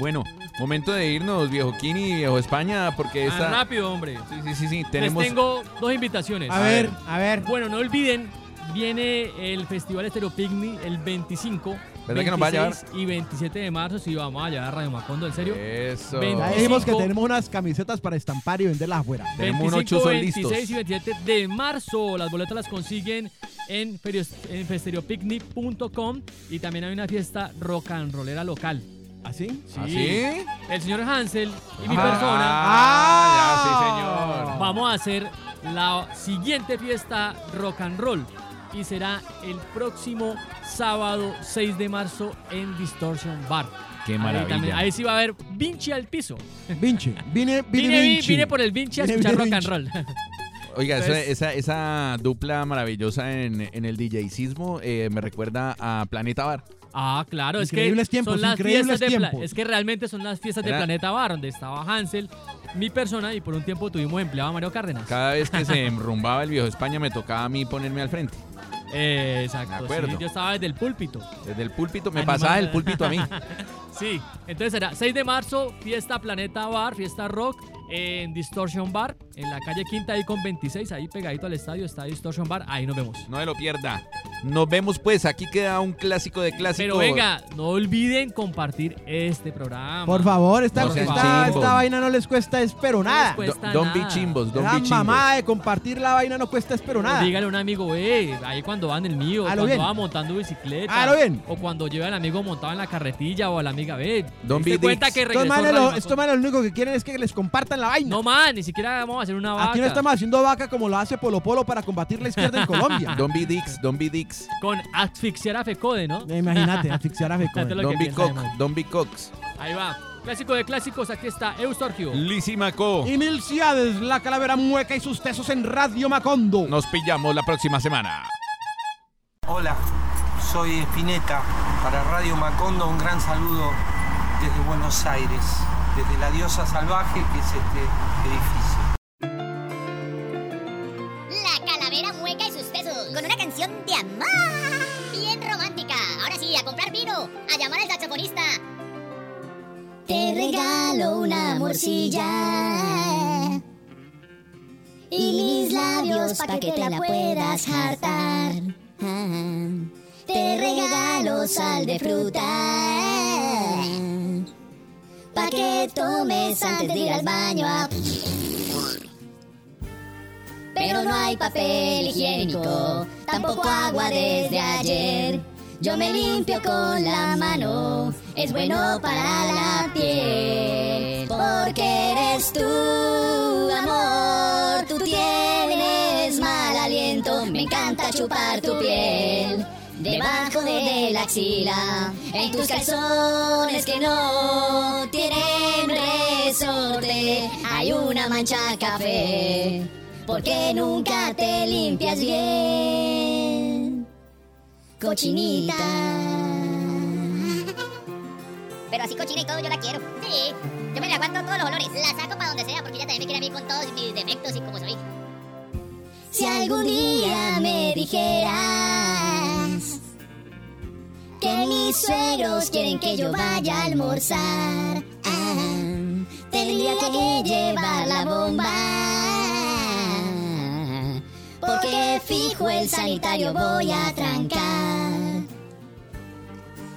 Bueno, momento de irnos, viejo Kini y viejo España, porque Ah, esta... rápido, hombre. Sí, sí, sí, sí, tenemos... Les tengo dos invitaciones. A ver, a ver. Bueno, no olviden, viene el Festival Estéreo Picnic el 25, ¿Verdad que nos va a llevar? 26 y 27 de marzo. Sí, vamos a llevar a Radio Macondo, en serio. Eso. Ya dijimos que 25. tenemos unas camisetas para estampar y venderlas afuera. Tenemos unos 25, chuzos 26 listos. y 27 de marzo. Las boletas las consiguen en, en festereopicnic.com y también hay una fiesta rock and rollera local. ¿Así? ¿Ah, sí? El señor Hansel y mi Ah, persona Ah, ya, sí, señor. vamos a hacer la siguiente fiesta rock and roll y será el próximo sábado 6 de marzo en Distortion Bar. Qué Ahí, maravilla. también- ahí sí va a haber Vinci al piso. Vinci. Vine, vine, Vine, vi- Vinci. vine por el Vinci a escuchar rock and roll. Oiga, esa, Entonces- esa, esa dupla maravillosa en, en el DJcismo eh, me recuerda a Planeta Bar. Ah, claro, es que tiempos, son las increíbles fiestas de tiempos. es que realmente son las fiestas Era- de Planeta Bar, donde estaba Hansel, mi persona y por un tiempo tuvimos empleado a Mario Cárdenas. Cada vez que se enrumbaba el viejo España me tocaba a mí ponerme al frente. Eh, exacto. Sí, yo estaba desde el púlpito. Desde el púlpito, me Animando. pasaba el púlpito a mí. Sí, entonces será 6 de marzo, fiesta Planeta Bar, fiesta rock en Distortion Bar, en la calle Quinta ahí con 26, ahí pegadito al estadio está Distortion Bar, ahí nos vemos. No me lo pierda. Nos vemos pues, aquí queda un clásico de clásicos. Pero venga, no olviden compartir este programa. Por favor, esta, No sean esta, chimbos. esta vaina no les cuesta espero No les nada. cuesta Don't be nada. chimbos, don't La mamá de compartir la vaina no cuesta espero nada. Dígale a un amigo, eh, ahí cuando va en el mío, A lo cuando bien. va montando bicicleta. A lo bien. O cuando lleva al amigo montado en la carretilla o a la amiga, ve. Don't ¿te be cuenta que Estos regresó manes, Radio lo, Macondo? estos manes lo único que quieren es que les compartan la vaina. No, man, ni siquiera vamos a hacer una vaca. Aquí no estamos haciendo vaca como lo hace Polo Polo para combatir la izquierda en Colombia. Don't be dicks, don't be dicks. Con asfixiar a Fecode, ¿no? Eh, Imagínate, asfixiar a Feco. Fíjate lo Don't que be además. don't be. Ahí va. Clásico de clásicos, aquí está Eustorgio. Lisimaco. Y mil ciades, la calavera mueca y sus tesos en Radio Macondo. Nos pillamos la próxima semana. Hola, soy Espineta. Para Radio Macondo un gran saludo desde Buenos Aires, desde la diosa salvaje que es este edificio. La calavera mueca y sus tesos. Con una canción de amor. Bien romántica. Ahora sí, a comprar vino. A llamar al saxofonista. Te regalo una morcilla. Y mis labios pa' que te la puedas hartar. Te regalo sal de fruta. Pa' que tomes antes de ir al baño pero no hay papel higiénico, tampoco agua desde ayer. Yo me limpio con la mano, es bueno para la piel, porque eres tú, amor, tú tienes mal aliento, me encanta chupar tu piel. Debajo de la axila, en tus calzones que no tienen resorte, hay una mancha café porque nunca te limpias bien. Cochinita. Pero así cochina y todo yo la quiero. Sí, yo me la aguanto todos los olores. La saco para donde sea porque ella también me quiere a mí con todos mis defectos y como soy. Si algún día me dijeras que mis suegros quieren que yo vaya a almorzar, ah, tendría que llevar la bomba. Porque fijo el sanitario voy a trancar.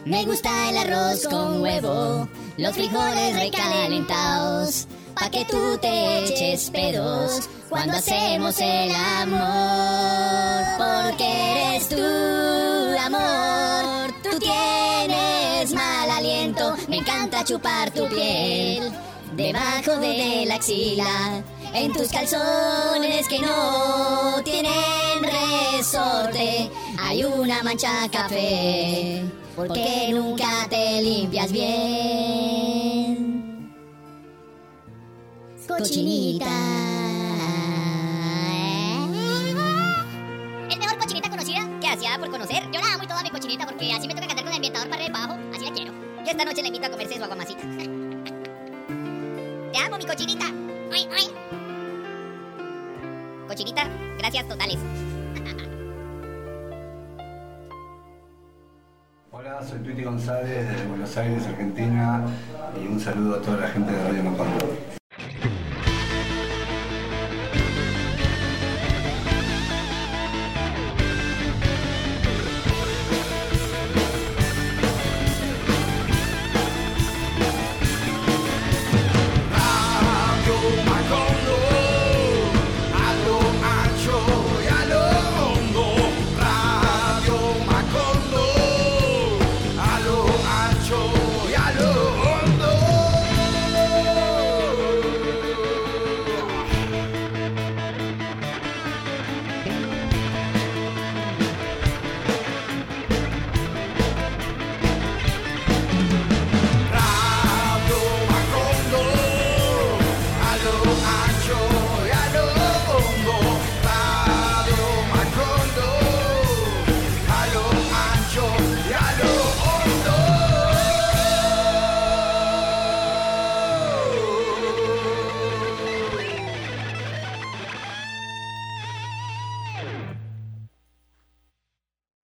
Me gusta el arroz con huevo, los frijoles recalentados, pa' que tú te eches pedos cuando hacemos el amor. Porque eres tú, amor, tú tienes mal aliento, me encanta chupar tu piel debajo de la axila. En tus calzones que no tienen resorte hay una mancha café porque nunca te limpias bien. Cochinita. Es mejor cochinita conocida que aseada por conocer. Yo la amo y toda mi cochinita porque así me toca cantar con el ambientador para arriba y abajo. Así la quiero. Y esta noche le invito a comerse su aguamasita. Te amo, mi cochinita. Ay, ay. Gracias totales. Hola, soy Tuiti González de Buenos Aires, Argentina, y un saludo a toda la gente de Radio Macondo.